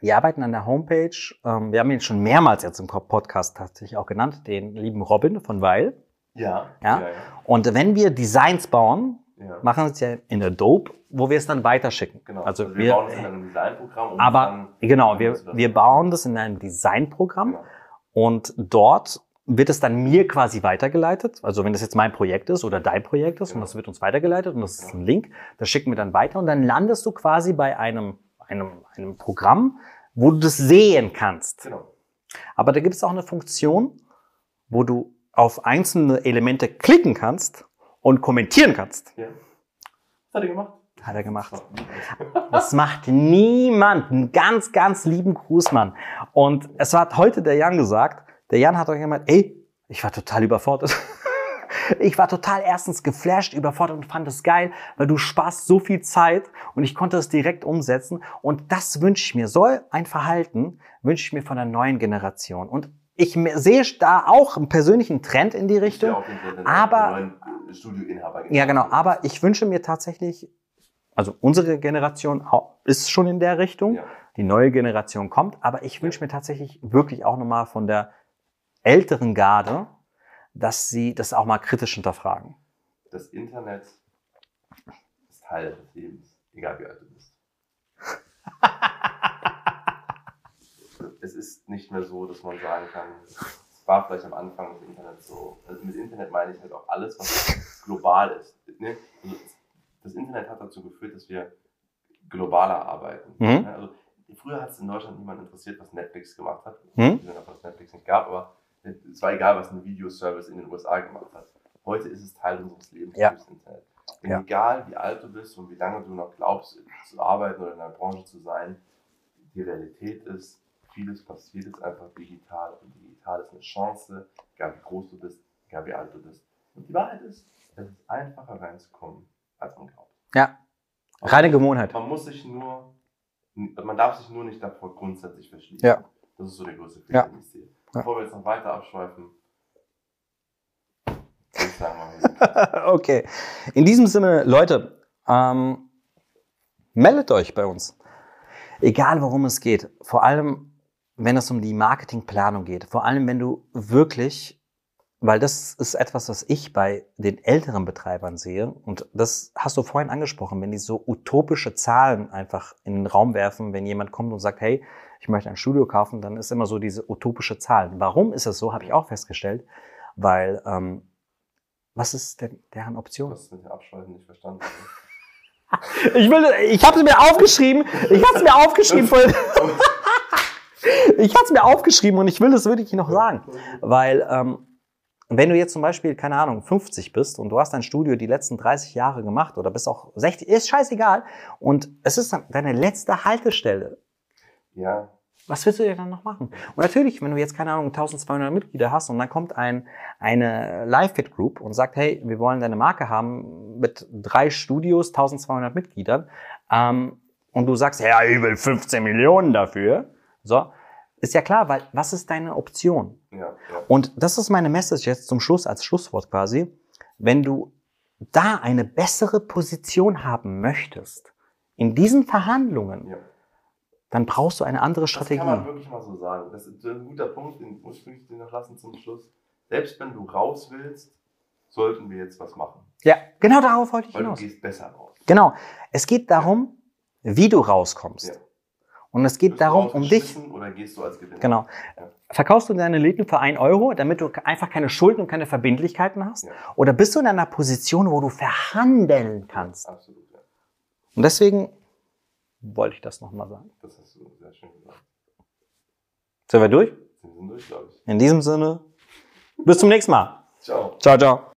wir arbeiten an der Homepage. Ähm, wir haben ihn schon mehrmals jetzt im Podcast tatsächlich auch genannt, den lieben Robin von Weil. Ja, Ja. ja, ja. Und wenn wir Designs bauen, ja. machen es ja in Adobe, wo wir es dann weiterschicken. Genau. Also wir, wir, bauen es in einem Designprogramm. aber dann- genau, wir, wir bauen das in einem Designprogramm Genau. und dort wird es dann mir quasi weitergeleitet. Also wenn das jetzt mein Projekt ist oder dein Projekt ist und Genau. das wird uns weitergeleitet und das ist Genau. ein Link, das schicken wir dann weiter und dann landest du quasi bei einem, einem, einem Programm, wo du das sehen kannst. Genau. Aber da gibt es auch eine Funktion, wo du auf einzelne Elemente klicken kannst und kommentieren kannst. Ja. Was hat er gemacht? Hat er gemacht. Das macht niemand. Einen ganz, ganz lieben Gruß, Mann. Und es hat heute der Jan gesagt, der Jan hat euch gemeint, ey, ich war total überfordert. Ich war total erstens geflasht, überfordert und fand es geil, weil du sparst so viel Zeit und ich konnte es direkt umsetzen. Und das wünsche ich mir. So ein Verhalten wünsche ich mir von der neuen Generation. Und ich sehe da auch einen persönlichen Trend in die Ich Richtung. aber- Studioinhaber. Ja, genau. Aber ich wünsche mir tatsächlich, also unsere Generation ist schon in der Richtung. Ja. Die neue Generation kommt. Aber ich wünsche mir tatsächlich wirklich auch nochmal von der älteren Garde, dass sie das auch mal kritisch hinterfragen. Das Internet ist Teil des Lebens, egal wie alt du bist. es ist nicht mehr so, dass man sagen kann, war vielleicht am Anfang des Internet so. Also mit Internet meine ich halt auch alles, was global ist. Ne? Also das Internet hat dazu geführt, dass wir globaler arbeiten. Mhm. Ne? Also früher hat es in Deutschland niemand interessiert, was Netflix gemacht hat. Mhm. Ich weiß nicht, ob es Netflix nicht gab, aber es war egal, was ein Videoservice in den USA gemacht hat. Heute ist es Teil unseres Lebens Ja. durchs Internet. Ja. egal, wie alt du bist und wie lange du noch glaubst, zu arbeiten oder in der Branche zu sein, die Realität ist, vieles passiert jetzt einfach digital. Und digital ist eine Chance, egal wie groß du bist, egal wie alt du bist. Und die Wahrheit ist, es ist einfacher reinzukommen, als man glaubt. Ja, reine Gewohnheit. Man muss sich nur, man darf sich nur nicht davor grundsätzlich verschließen. Ja. Das ist so der größte Fehler, Ja. den ich sehe. Bevor wir jetzt noch weiter abschweifen, ich sagen, okay. In diesem Sinne, Leute, ähm, meldet euch bei uns. Egal, worum es geht. Vor allem, wenn es um die Marketingplanung geht. Vor allem, wenn du wirklich, weil das ist etwas, was ich bei den älteren Betreibern sehe. Und das hast du vorhin angesprochen, wenn die so utopische Zahlen einfach in den Raum werfen, wenn jemand kommt und sagt, hey, ich möchte ein Studio kaufen, dann ist immer so diese utopische Zahl. Warum ist es so, habe ich auch festgestellt. Weil, ähm, was ist denn deren Option? hast mit dem Abschweifen nicht verstanden. Ich will, ich habe es mir aufgeschrieben. Ich habe es mir aufgeschrieben. Ich habe es mir aufgeschrieben und ich will das wirklich noch sagen, weil ähm, wenn du jetzt zum Beispiel keine Ahnung 50 bist und du hast dein Studio die letzten 30 Jahre gemacht oder bist auch 60, ist scheißegal und es ist deine letzte Haltestelle. Ja, Was willst du denn dann noch machen? Und natürlich, wenn du jetzt keine Ahnung 1200 Mitglieder hast und dann kommt ein eine Live-Fit Group und sagt, hey, wir wollen deine Marke haben mit drei Studios, 1200 Mitgliedern ähm, und du sagst, ja, ich will 15 Millionen dafür, so ist ja klar, weil was ist deine Option? ja, ja. Und das ist meine Message jetzt zum Schluss als Schlusswort quasi, wenn du da eine bessere Position haben möchtest in diesen Verhandlungen, ja. dann brauchst du eine andere Das Strategie. kann man wirklich mal so sagen. Das ist ein guter Punkt, den muss ich dir noch lassen zum Schluss. Selbst wenn du raus willst, sollten wir jetzt was machen. Ja, genau darauf wollte ich Weil du hinaus. gehst besser raus. Genau. Es geht darum, wie du rauskommst. Ja. Und es geht du darum, um dich. Oder gehst du als Gewinner? Genau. Ja. Verkaufst du deine Läden für ein Euro, damit du einfach keine Schulden und keine Verbindlichkeiten hast? Ja. Oder bist du in einer Position, wo du verhandeln kannst? Absolut, ja. Und deswegen wollte ich das nochmal sagen. Das hast du sehr schön gesagt. Sind wir durch? Wir sind durch, glaube ich. In diesem Sinne, bis zum nächsten Mal. Ciao. Ciao, ciao.